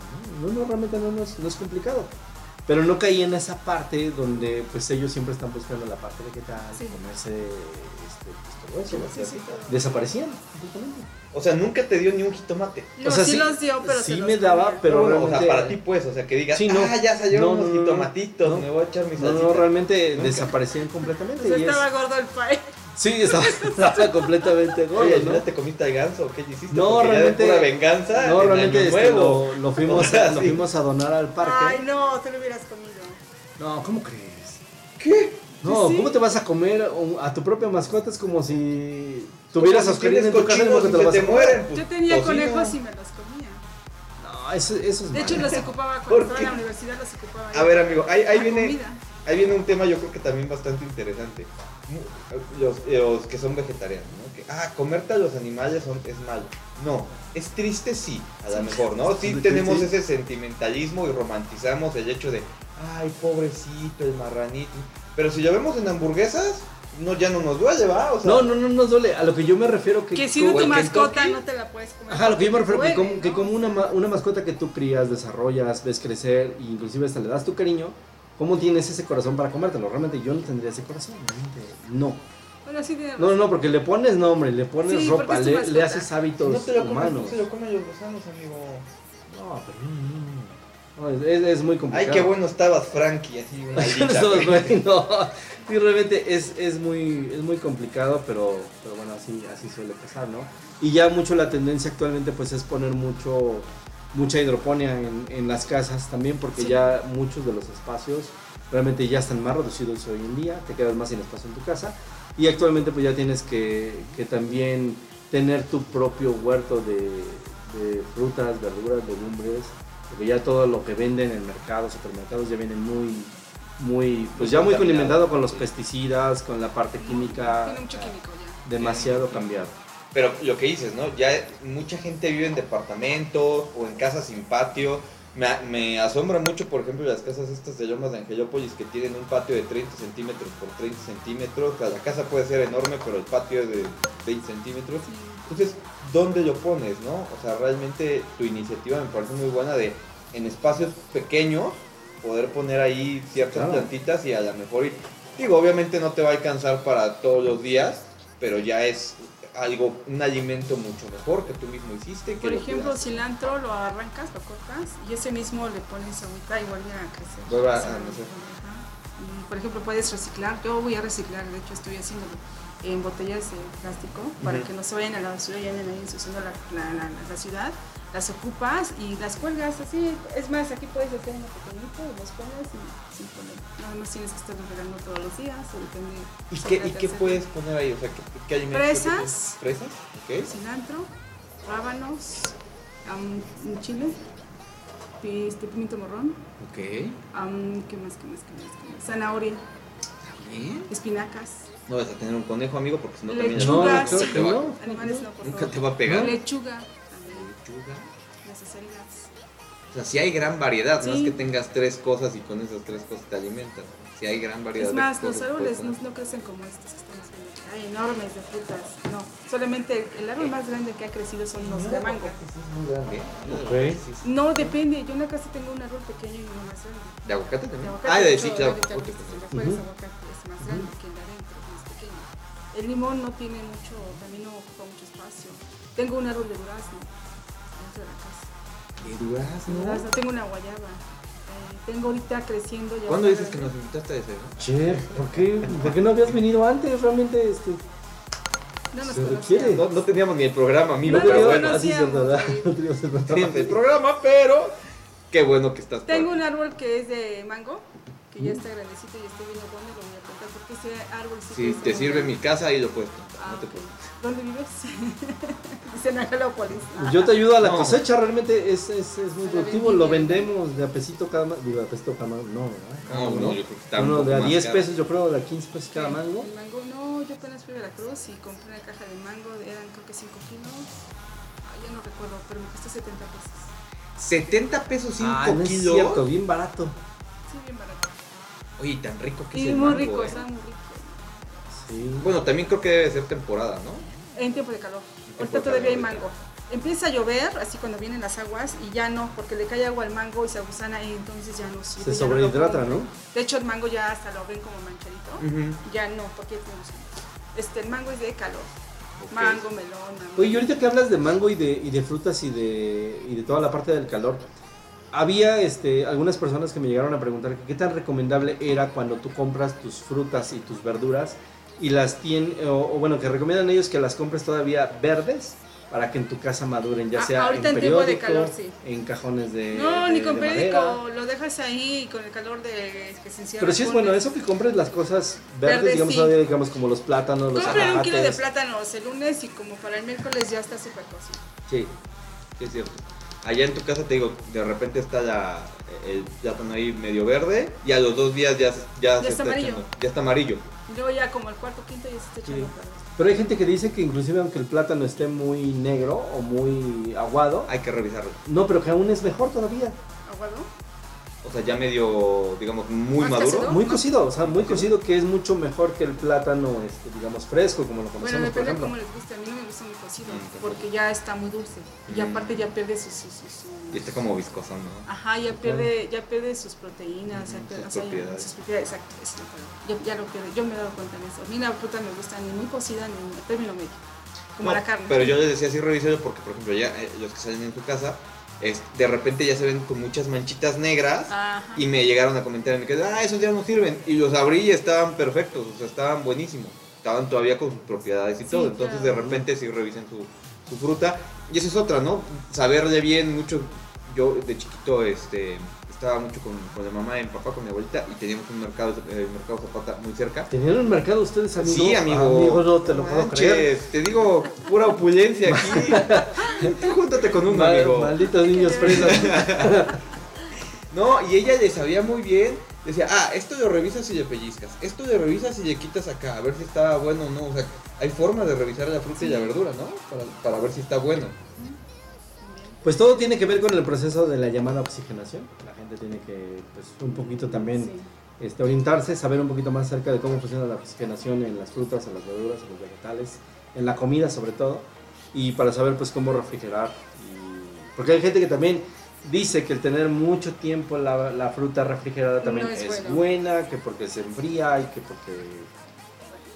¿no? No, no, realmente no, no es, no es complicado. Pero no caí en esa parte donde pues ellos siempre están buscando la parte vegetal, Sí. comerse este. Sí, sí, todo. Desaparecían. O sea, nunca te dio ni un jitomate. No, O sea, sí, sí- los dio, pero sí se los me daba, comía. pero Bueno, o sea, realmente- para ti pues, o sea, que digas, Sí, no. ah, ya salieron No, unos no, no, no. jitomatitos, No. me voy a echar mis No, no, realmente Nunca. desaparecían completamente. Pues y es- estaba gordo el pay. Sí, estaba, estaba completamente gordo, Oye, ¿al ¿no? te comiste al ganso? ¿Qué hiciste? No, Porque realmente- pura venganza. No, en realmente Año este, lo, lo fuimos, O sea, lo sí. fuimos a donar al parque. Ay, no, te lo hubieras comido. No, ¿cómo crees? ¿Qué? No, Sí. ¿cómo te vas a comer a tu propia mascota? Es como si tuvieras Como si oscarina en tu casa y te te mueren. pues, Yo tenía tocino. conejos y me los comía. No, eso, eso es De hecho, los ocupaba ¿Por cuando estaba en la universidad, los ocupaba. A ver, amigo, ahí, ahí La viene, comida. ahí viene un tema yo creo que también bastante interesante. Los, los que son vegetarianos, ¿no? Que, ah, comerte a los animales son- es malo. No, es triste sí, a lo mejor, ¿no? Sí tenemos ese sentimentalismo y romantizamos el hecho de, ay, pobrecito, el marranito. Pero si lo vemos en hamburguesas, no, ya no nos duele, ¿va? O sea, No, no, no nos duele. A lo que yo me refiero que... Que si no como tu mascota Kentucky. no te la puedes comer. Ajá, lo que yo me refiero que Duele, como, que como una, ma- una mascota que tú crías, desarrollas, ves crecer e inclusive hasta le das tu cariño, ¿cómo tienes ese corazón para comértelo? Realmente yo no tendría ese corazón, realmente no. Bueno, sí tiene No, no, porque le pones nombre, le pones Sí, ropa, le, le haces hábitos no te lo comes, humanos. no se lo comen los gusanos, amigo. No, pero no, es, muy Ay, complicado. qué bueno estabas, Frankie, así una. Sí, realmente es, es, muy, es muy complicado, pero, pero bueno, así, así suele pasar, ¿no? Y ya mucho la tendencia actualmente pues es poner mucho mucha hidroponía en, en las casas también, porque Sí. ya muchos de los espacios realmente ya están más reducidos hoy en día, te quedas más sin espacio en tu casa y actualmente pues ya tienes que, que también tener tu propio huerto de, de frutas, verduras, legumbres, porque ya todo lo que venden en mercados, supermercados ya viene muy, muy, pues ya muy condimentado con los pesticidas, con la parte química, Tiene mucho químico ya. demasiado cambiado. Pero lo que dices, ¿no? Ya mucha gente vive en departamentos o en casas sin patio. Me, me asombra mucho, por ejemplo, las casas estas de Lomas de Angelópolis que tienen un patio de 30 centímetros por 30 centímetros. O sea, la casa puede ser enorme, pero el patio es de 20 centímetros. Entonces, ¿dónde lo pones, no? O sea, realmente tu iniciativa me parece muy buena de en espacios pequeños poder poner ahí ciertas Claro. plantitas y a lo mejor, y- digo, obviamente no te va a alcanzar para todos los días, pero ya es algo, un alimento mucho mejor que tú mismo hiciste. Que Por lo ejemplo, cuidas. cilantro lo arrancas, lo cortas y ese mismo le pones agüita y vuelve a crecer. Vuelve a-. Y por ejemplo, puedes reciclar. Yo voy a reciclar, de hecho, estoy haciéndolo en botellas de plástico para que no se vayan a la basura y anden ahí ensuciando la, la, la, la ciudad. Las ocupas y las cuelgas así. Es más, aquí puedes hacer uno pequeñito y los y sin poner. Nada más tienes que estar regando todos los días o depende. ¿Y qué, ¿Y qué puedes poner ahí? O sea, ¿qué, qué alimentos? Fresas. ¿Fresas? Ok. cilantro, rábanos, am, un chile, este, pimiento morrón, Ok. am, ¿qué más, qué más, qué más, qué más? Zanahoria, espinacas, No vas a tener un conejo, amigo, porque si no también Lechugas. No, creo que no. animales no, por nunca favor. te va a pegar. Lechuga, también, Lechuga. las acelgas. O sea, sí hay gran variedad, no es Sí. que tengas tres cosas y con esas tres cosas te alimentas. Sí hay gran variedad. Es de más, cosas los árboles no, no crecen como estos que estamos viendo. Hay enormes de frutas, no. Solamente el árbol más grande que ha crecido son los de mango. Sí, sí. No, depende. Yo en la casa tengo un árbol pequeño y uno más grande. ¿De aguacate De también? aguacate, ah, de sí, claro. ahorita Ok, el de perfecto. afuera es Ujú. aguacate, es más grande que el El limón no tiene mucho, también no ocupa mucho espacio. Tengo un árbol de durazno dentro de la casa. ¿De durazno? Durazno, tengo una guayaba. Eh, tengo ahorita creciendo ya. ¿Cuándo dices que nos invitaste a ese, no? Che, ¿por qué, ¿por qué no habías venido antes? Realmente, este, No nos requiere. No, no teníamos ni el programa, amigo, No, pero lo bueno. así es verdad. sí. No teníamos el programa. Teníamos el programa, pero Qué bueno que estás Tengo un árbol que es de mango, que ya está grandecito y estoy viendo dónde lo voy a plantar, porque ese árbol sí Si te sirve mi casa, ahí lo puedes plantar, Ah, no te preocupes. ¿Dónde vives? Dice en Angelópolis. Pues yo te ayudo a la No. cosecha, realmente es, es, es muy la productivo, lo vendemos de a pesito cada mango, digo, a pesito cada mango, no, ¿verdad? Cada No, mango, no, yo creo que está un Uno poco de a más 10 caro. pesos, yo creo, de a 15 pesos cada mango. El mango, no, yo apenas fui a Veracruz y compré una caja de mango, eran creo que 5 kilos. Ah, ya no recuerdo, pero me costó 70 pesos. 70 pesos 5 Ah, no es kilos. cierto, bien barato. Sí, bien barato. Oye, tan rico que es Y el muy mango, rico, ¿eh? está muy rico. Sí. Bueno, también creo que debe ser temporada, ¿no? En tiempo de calor. tiempo Ahorita de todavía hay mango. Empieza a llover, así cuando vienen las aguas, y ya no, porque le cae agua al mango y se agusana y entonces ya no sirve. Se no sobrehidrata. ¿no? De hecho, el mango ya hasta lo ven como manchadito. Ujú. Ya no, porque tenemos este, el mango es de calor. Mango, melón, mango. Oye, y ahorita que hablas de mango y de, y de frutas y de, y de toda la parte del calor, había este, algunas personas que me llegaron a preguntar que qué tan recomendable era cuando tú compras tus frutas y tus verduras y las tienen, o, o bueno, que recomiendan ellos que las compres todavía verdes para que en tu casa maduren, ya Ah, sea ahorita en en tiempo de periódico, calor, sí. en cajones de no, de- ni con periódico, lo dejas ahí con el calor de que se. Pero sí es bueno eso que compres las cosas verdes, digamos, sí. todavía, digamos como los plátanos, los Compren un kilo de plátanos el lunes y como para el miércoles ya está súper cocido. Sí, es cierto. Allá en tu casa te digo, de repente está la, el plátano ahí medio verde y a los dos días ya, ya, se está amarillo. echando- ya está amarillo. Luego ya como el cuarto quinto ya se está echando Sí. Pero hay gente que dice que inclusive aunque el plátano esté muy negro o muy aguado, Hay que revisarlo. no, pero que aún es mejor todavía. ¿Aguado? O sea, ya medio, digamos, muy ¿Más maduro. cocido? Muy cocido, o sea, muy cocido que es mucho mejor que el plátano, este, digamos, fresco, como lo Bueno, conocemos, por depende ejemplo. cómo les guste. A mí no me gusta muy cocido Mm, porque ya está muy dulce. Y Mm. aparte ya pierde sus... sus, sus- sus- Y está como viscoso, ¿no? Ajá, ya pierde, ya pierde sus proteínas, ya pierde- sus o sea, propiedades. sus propiedades, exacto, esa es la palabra. ya, ya lo pierde, yo me he dado cuenta de eso. A mí la fruta me gusta ni muy cocida ni en término medio, como No, la carne. Pero yo les decía así revíselo porque, por ejemplo, ya eh, los que salen en tu casa, es, de repente ya se ven con muchas manchitas negras Ajá. y me llegaron a comentar en casa, ah, esos ya no sirven. Y los abrí y estaban perfectos, o sea, estaban buenísimos. Estaban todavía con sus propiedades y Sí, todo. Entonces, claro. de repente sí revisen su, su fruta. Y esa es otra, ¿no? Saberle bien mucho. Yo de chiquito este, estaba mucho con, con la mamá y mi papá, con mi abuelita, y teníamos un mercado, el mercado Zapata muy cerca. ¿Tenían un mercado ustedes, amigo? Sí, amigo. Amigo, no te lo puedo Manches, creer. Te digo, pura opulencia aquí. Tú júntate con un Mal- amigo. malditos niños fresas. No, y ella le sabía muy bien. Decía, ah, esto lo revisas y le pellizcas. Esto lo revisas y le quitas acá. A ver si está bueno o no. O sea, hay formas de revisar la fruta y la verdura, ¿no? Para, para ver si está bueno. Pues todo tiene que ver con el proceso de la llamada oxigenación. La gente tiene que, pues, un poquito también Sí. este, orientarse, saber un poquito más acerca de cómo funciona la oxigenación en las frutas, en las verduras, en los vegetales, en la comida sobre todo, y para saber pues cómo refrigerar. y- Porque hay gente que también dice que el tener mucho tiempo la, la fruta refrigerada también No es, buena, que porque se enfría y que porque...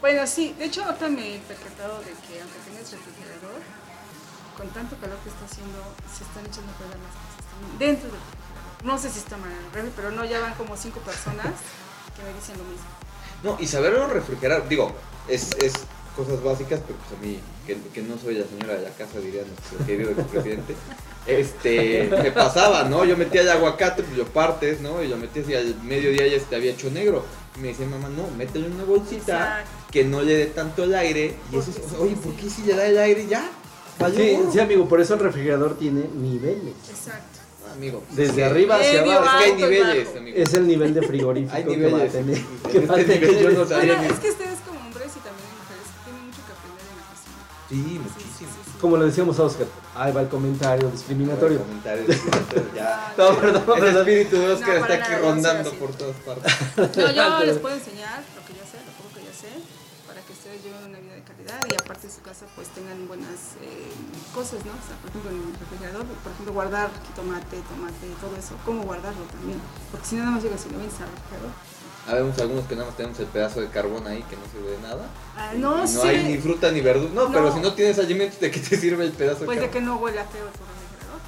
Bueno, sí, de hecho ahorita me he percatado de que aunque tengas refrigerador, con tanto calor que está haciendo, se están echando a perder las cosas también dentro del refrigerador. No sé si está mal en el refri, pero no, ya van como cinco personas que me dicen lo mismo. No, y saberlo refrigerar. Digo, es, es cosas básicas, pero pues a mí, que, que no soy la señora de la casa, diría nuestro querido presidente. Este, me pasaba, ¿no? Yo metía el aguacate, pues lo partes, ¿no? Y lo metías y al mediodía ya se había hecho negro. Y me decía, mamá, no, mételo en una bolsita. Exacto. que no le dé tanto el aire. Y eso es, oye. ¿por qué si le da el aire ya? Sí, sí, amigo, por eso el refrigerador tiene niveles. Exacto. Amigo. Desde es que- arriba hacia Medio, abajo. Es que hay niveles, bajo. amigo. Es el nivel de frigorífico Hay que va a niveles. tener. Que va a nivel tener yo no ese- sabía Bueno, ni- es que ustedes como hombres y también mujeres tienen mucho que aprender en la cocina. Sí, Sí, muchísimo. sí, sí, sí. Como le decíamos a Oscar, ahí va el comentario discriminatorio. Comentarios, comentarios, ya. No, perdón, El perdón. espíritu de Oscar No, está aquí no rondando por todas partes. No, yo les puedo enseñar de y aparte de su casa pues tengan buenas eh, cosas, ¿no? O sea, por ejemplo, en el refrigerador, por ejemplo, guardar tomate, tomate, todo eso, cómo guardarlo también. Porque si no, nada más llegas y lo vienes al refrigerador. Habemos algunos que nada más tenemos el pedazo de carbón ahí que no sirve de nada. Ah, no, no sí. hay ni fruta ni verdura. No, No. pero si no tienes alimentos, ¿de qué te sirve el pedazo Pues de de carbón? que no huela feo tu refrigerador.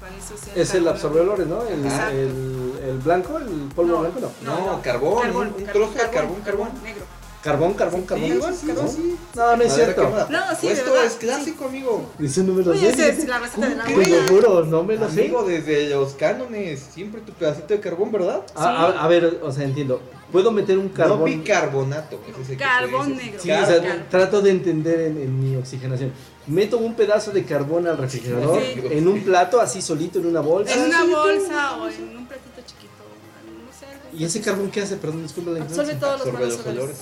Para eso Es el absorbeolores, ¿no? El, el, el blanco, el polvo No. blanco, no. No, carbón, Carbón, un- un carbón, trozo de carbón, carbón. negro. Carbón, carbón, carbón. Sí, igual, sí, carbón. sí. No, no es cierto. No, sí, Pues de esto verdad, es clásico, amigo. Dice número Oye, 6. esa es la receta de la Te lo juro, no me lo sé. Amigo, desde los cánones, siempre tu pedacito de carbón, ¿verdad? A, a- a ver, o sea, entiendo. Puedo meter un No carbón. bicarbonato. ese es Carbón negro. Sí, o Carbón. sea, trato de entender en, en mi oxigenación. Meto un pedazo de carbón al refrigerador Sí. en un plato así solito en una bolsa. En una bolsa o en un platito chiquito. No sé. ¿Y ese carbón qué hace? Perdón, disculpa la Absorbe ignorancia. todos los Absorbe malos los olores.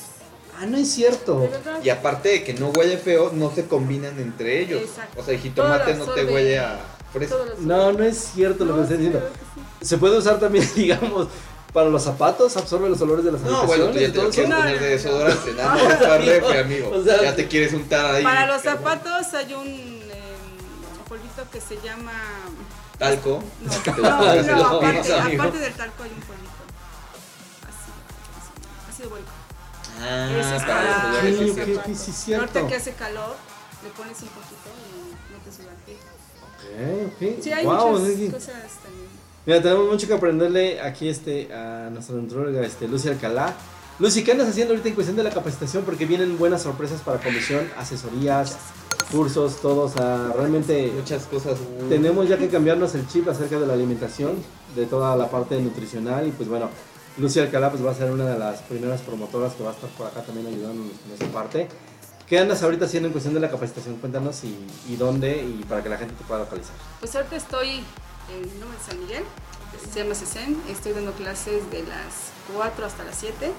Ah, no es cierto. Y aparte de que no huele feo, no se combinan entre ellos. Exacto. O sea, el jitomate no te huele a los No, no es cierto lo que No, estoy diciendo. sí. Se puede usar también, digamos, para los zapatos, absorbe los olores de las No, bueno, tú ya te lo quieres No, poner no, de no. desodorante, nada más es para refri, amigo. O sea, ya te quieres untar ahí. Para los zapatos hay un eh, polvito que se llama. Talco. No, no, no, aparte, del talco hay un polvito. Así, así, ácido. Ah, Ese es para para sí, sí. ok, sí, cierto. Ahorita que hace calor, le pones un poquito y no te suda el pie. Ok, ok. Sí, hay Wow, muchas sí. cosas también. Mira, tenemos mucho que aprenderle aquí este, a nuestra nutróloga este, Lucy Alcalá. Lucy, ¿qué andas haciendo ahorita en cuestión de la capacitación? Porque vienen buenas sorpresas para comisión, asesorías, cursos, todos. O sea, realmente Muchas cosas. tenemos ya que cambiarnos el chip acerca de la alimentación, de toda la parte nutricional. Y pues bueno, Lucy Alcalá pues, va a ser una de las primeras promotoras que va a estar por acá también ayudándonos con esa parte. ¿Qué andas ahorita haciendo en cuestión de la capacitación? Cuéntanos y, y dónde y para que la gente te pueda localizar. Pues ahorita estoy en Número de San Miguel, se llama CESEN, estoy dando clases de las 4 hasta las 7,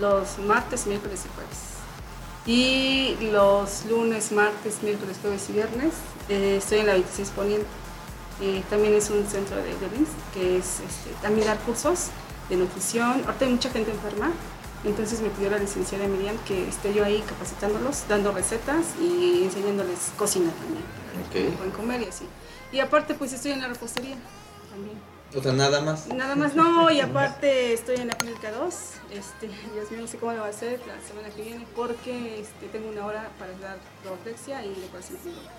los martes, miércoles y jueves. Y los lunes, martes, miércoles, jueves y viernes eh, estoy en la 26 Poniente. Eh, también es un centro de, LIMS, que es este, también dar cursos de nutrición. Ahorita hay mucha gente enferma, entonces me pidió la licenciada Miriam que esté yo ahí capacitándolos, dando recetas y enseñándoles cocina también. para que Ok. puedan comer y así. Y aparte, pues estoy en la repostería también. O sea, nada más. Nada más, no, y aparte estoy en la clínica 2. Este, Dios mío, no sé cómo lo va a hacer la semana que viene porque este, tengo una hora para dar ortexia y decoración clínica.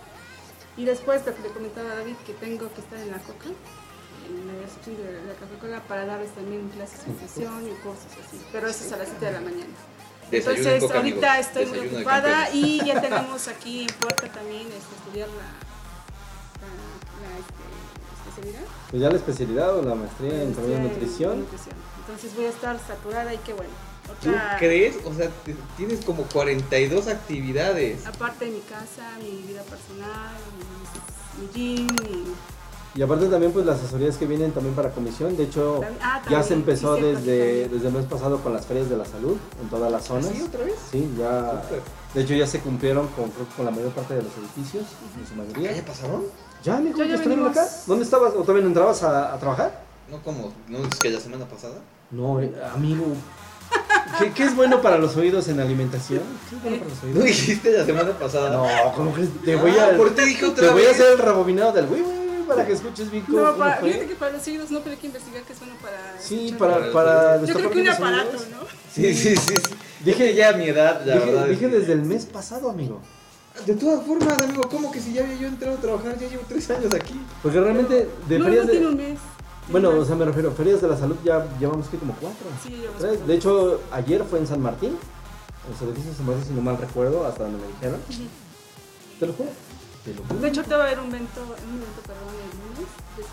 Y después, lo que le comentaba a David, que tengo que estar en la coca, en la recepción de la Coca-Cola, para darles también clases de nutrición y cursos así. Pero eso es a las 7 de la mañana. Desayuno Entonces, en coca, ahorita amigos. estoy muy Desayuno ocupada y ya tenemos aquí en puerta también este, estudiar la, la, la, este, especialidad. Pues ya la especialidad o la maestría en Maestría también en nutrición. nutrición. Entonces voy a estar saturada y qué bueno. ¿Tú crees? O sea, te- tienes como 42 actividades. Aparte de mi casa, mi vida personal, mi, mi gym, mi- Y aparte también pues las asesorías que vienen también para comisión. De hecho, También- ah, ya también, se empezó sí, desde, también. desde el mes pasado con las ferias de la salud en todas las zonas. ¿Sí, otra vez? Sí, ya. De hecho ya se cumplieron con, creo que con la mayor parte de los edificios, en su ¿Ya, mayoría. ya pasaron? Ya, mijo, Ya, ya acá. ¿Dónde estabas? ¿O no entrabas a, a trabajar? No, como, ¿no es que la semana pasada? No, eh, amigo. ¿Qué, qué es bueno para los oídos en alimentación? ¿Qué es bueno para los ¿No oídos? dijiste la semana pasada? No, ¿cómo crees? Te voy Ah, a, ¿Por qué dije otra te voy a hacer el rebobinado del güey, güey, güey, para que escuches bien cómo, No, cómo para, fue. fíjate que para los hijos no, pero hay que investigar qué es bueno para. Sí, para, para Yo creo que un aparato, oídos. ¿no? Sí, sí, sí. sí. Dije- ya a mi edad, la Dije, verdad. dije desde el mes pasado, amigo. De todas formas, amigo, ¿cómo que si ya había yo entrado a trabajar? Ya llevo tres años aquí. Porque realmente de no, ferias no tiene de... un mes. Bueno, Tiene o sea, me refiero, ferias de la salud ya llevamos que como cuatro. Sí, ya llevamos Tres. cuatro. De hecho, ayer fue en San Martín, en los edificios de San Martín, si no mal recuerdo, hasta donde me dijeron. Te lo juro. Te lo juro. De hecho, te va a haber un evento, un evento perdón, el lunes, de.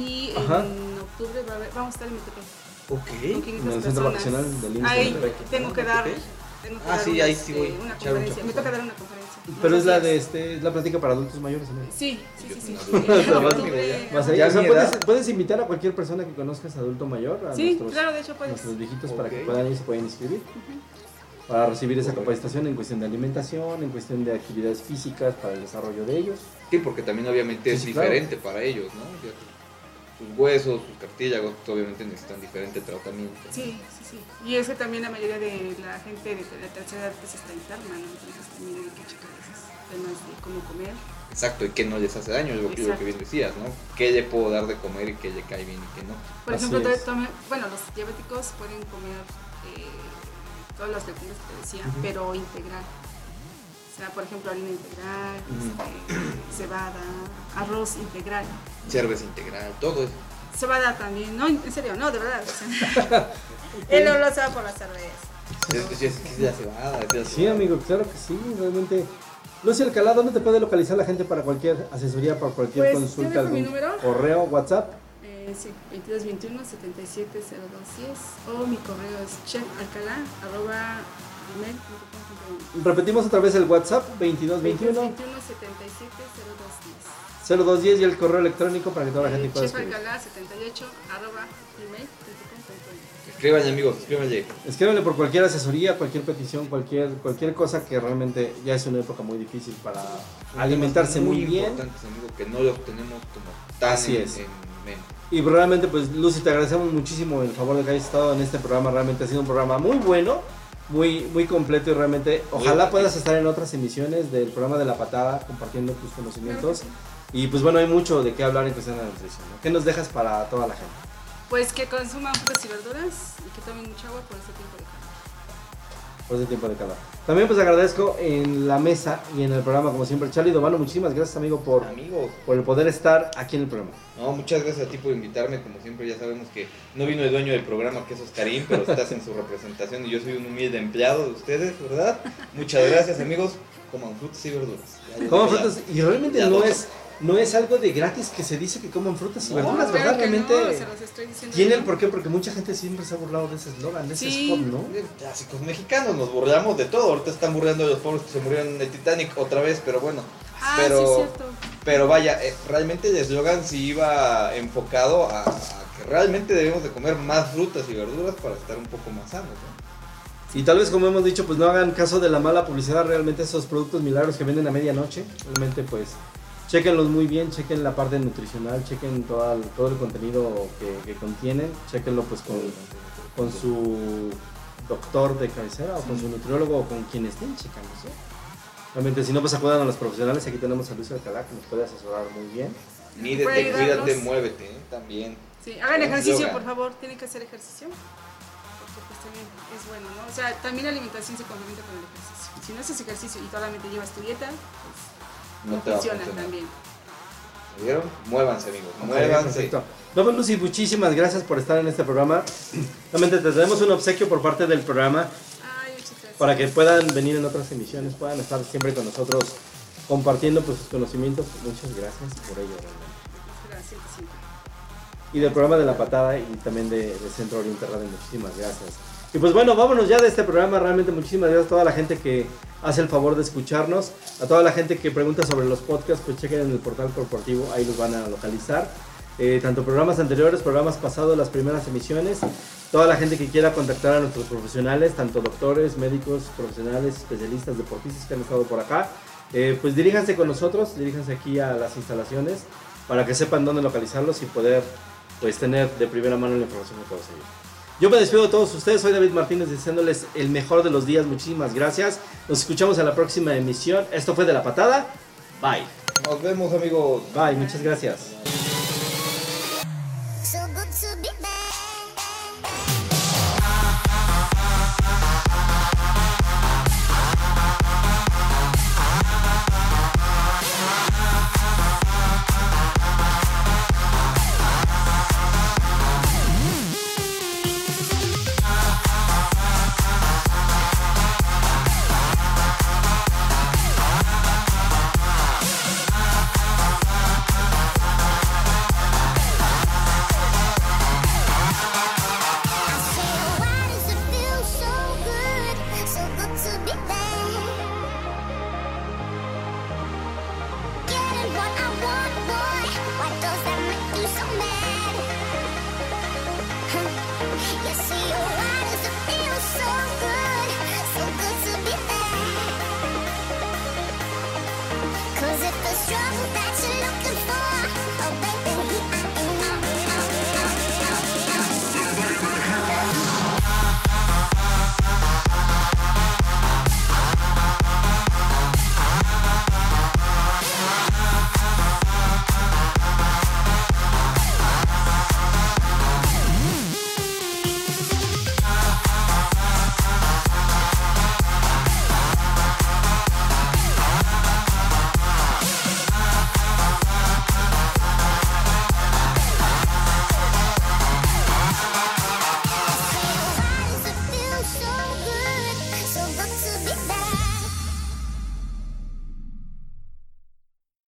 Y Ajá. en octubre va a haber, vamos a estar en Metepec. Ok. con 500 En el centro vacacional del IMSS Ahí tengo que dar, ¿Metepec? tengo que Ah, dar sí, una, ahí sí este, voy. una un conferencia. Me chapuzón. toca dar una conferencia. Pero es la de este, es la plática para adultos mayores. Sí, sí, sí, sí. Puedes, invitar a cualquier persona que conozcas adulto mayor, a Sí, nuestros, claro, de hecho puedes. nuestros viejitos para que puedan ir, se pueden inscribir. Para recibir esa capacitación en cuestión de alimentación, en cuestión de actividades físicas para el desarrollo de ellos. Sí, porque también obviamente Sí, es sí, claro. diferente para ellos, ¿no? Sus huesos, sus cartílagos, pues, obviamente necesitan diferente tratamiento. Sí, sí, sí. Y es que también la mayoría de la gente de la tercera edad pues está interna, ¿no? Entonces también hay que checar esos temas de cómo comer. Exacto, y que no les hace daño, es lo que, lo que bien decías, ¿no? ¿Qué le puedo dar de comer y qué le cae bien y qué no? Por Así ejemplo, tome- bueno, los diabéticos pueden comer eh, todas las legumbres que te decía, pero integral. O sea, por ejemplo, harina integral, Ujú. este, cebada, arroz integral. Cerveza integral, todo eso. Cebada también, no, en serio, no, de verdad. Él no lo sabe por la cerveza. Es es la cebada, es la Sí, cebada. amigo, claro que sí, realmente. Lucy Alcalá, ¿dónde te puede localizar la gente para cualquier asesoría, para cualquier Pues, consulta, ¿te dejo mi número? correo, WhatsApp? Sí, 2221 770210 o mi correo es chefalcalá.gmail.com. Repetimos otra vez el WhatsApp, 2221 2221 770210. 0210 y el correo electrónico para que toda la gente pueda escribir. Chefalcalá78 arroba. Escríbanle, amigos, escríbanle. Escríbanle por cualquier asesoría, cualquier petición, cualquier, cualquier cosa que realmente ya es una época muy difícil para alimentarse temas muy bien. amigo, que no los tenemos como tan Así en, es. en Y realmente, pues Lucy, te agradecemos muchísimo el favor de que hayas estado en este programa. Realmente ha sido un programa muy bueno, muy, muy completo y realmente ojalá Muy puedas estar en otras emisiones del programa de La Patada compartiendo tus conocimientos. Y pues bueno, hay mucho de qué hablar en cuestión de la nutrición. ¿no? ¿Qué nos dejas para toda la gente? Pues que consuman frutas y verduras y que tomen mucha agua por este tiempo de calor. por ese tiempo de calor. También pues agradezco en la mesa y en el programa como siempre. Charlie Dovano, muchísimas gracias amigo por, Amigos, por el poder estar aquí en el programa. no, muchas gracias a ti por invitarme. Como siempre, ya sabemos que no vino el dueño del programa, que es Oscarín, pero estás en su representación y yo soy un humilde empleado de ustedes, ¿verdad? Muchas gracias, amigos. Coman frutas y verduras. Coman frutas y realmente Ya no no. es, no es algo de gratis que se dice que coman frutas y No, verduras, claro ¿verdad? que Realmente no, se los estoy diciendo tiene el porqué porque mucha gente siempre se ha burlado de ese eslogan, de ese Sí. spot, ¿no? Clásicos mexicanos, nos burlamos de todo. Ahorita están burlando de los pobres que se murieron en el Titanic otra vez, pero bueno. Ah, pero, sí, es cierto. pero vaya, eh, realmente el eslogan sí iba enfocado a, a que realmente debemos de comer más frutas y verduras para estar un poco más sanos. ¿no? Y tal vez como hemos dicho, pues no hagan caso de la mala publicidad, realmente esos productos milagros que venden a medianoche, realmente pues chequenlos muy bien, chequen la parte nutricional, chequen todo el, todo el contenido que, que contienen, chequenlo pues con, con su doctor de cabecera o con su nutriólogo o con quien estén checando, ¿sí? Realmente si no pues acudan a los profesionales, aquí tenemos a Luis Alcalá que nos puede asesorar muy bien. Mídete, cuídate, muévete, ¿eh? también. Sí, hagan ejercicio, yoga. por favor, tienen que hacer ejercicio. Porque pues también es bueno, ¿no? O sea, también la alimentación se complementa con el ejercicio. Si no haces ejercicio y solamente llevas tu dieta, No no, te va a también. ¿Me vieron? Muévanse, amigos, muévanse. perfecto. No, pues Lucy, muchísimas gracias por estar en este programa. Realmente te tenemos un obsequio por parte del programa Ay, muchas gracias. para que puedan venir en otras emisiones, puedan estar siempre con nosotros compartiendo pues, sus conocimientos. Muchas gracias por ello. realmente. Gracias, sí. Y del programa de La Patada y también de, de Centro Oriente Radio, muchísimas gracias. Y pues bueno, vámonos ya de este programa. Realmente muchísimas gracias a toda la gente que hace el favor de escucharnos. A toda la gente que pregunta sobre los podcasts, pues chequen en el portal corporativo, ahí los van a localizar. Eh, tanto programas anteriores, programas pasados, las primeras emisiones. Toda la gente que quiera contactar a nuestros profesionales, tanto doctores, médicos, profesionales, especialistas, deportistas que han estado por acá, eh, pues diríjanse con nosotros, diríjanse aquí a las instalaciones para que sepan dónde localizarlos y poder pues tener de primera mano la información de todos ellos. Yo me despido de todos ustedes, soy David Martínez deseándoles el mejor de los días, muchísimas gracias. Nos escuchamos en la próxima emisión. Esto fue de la patada. Bye. Nos vemos, amigos. Bye, muchas gracias.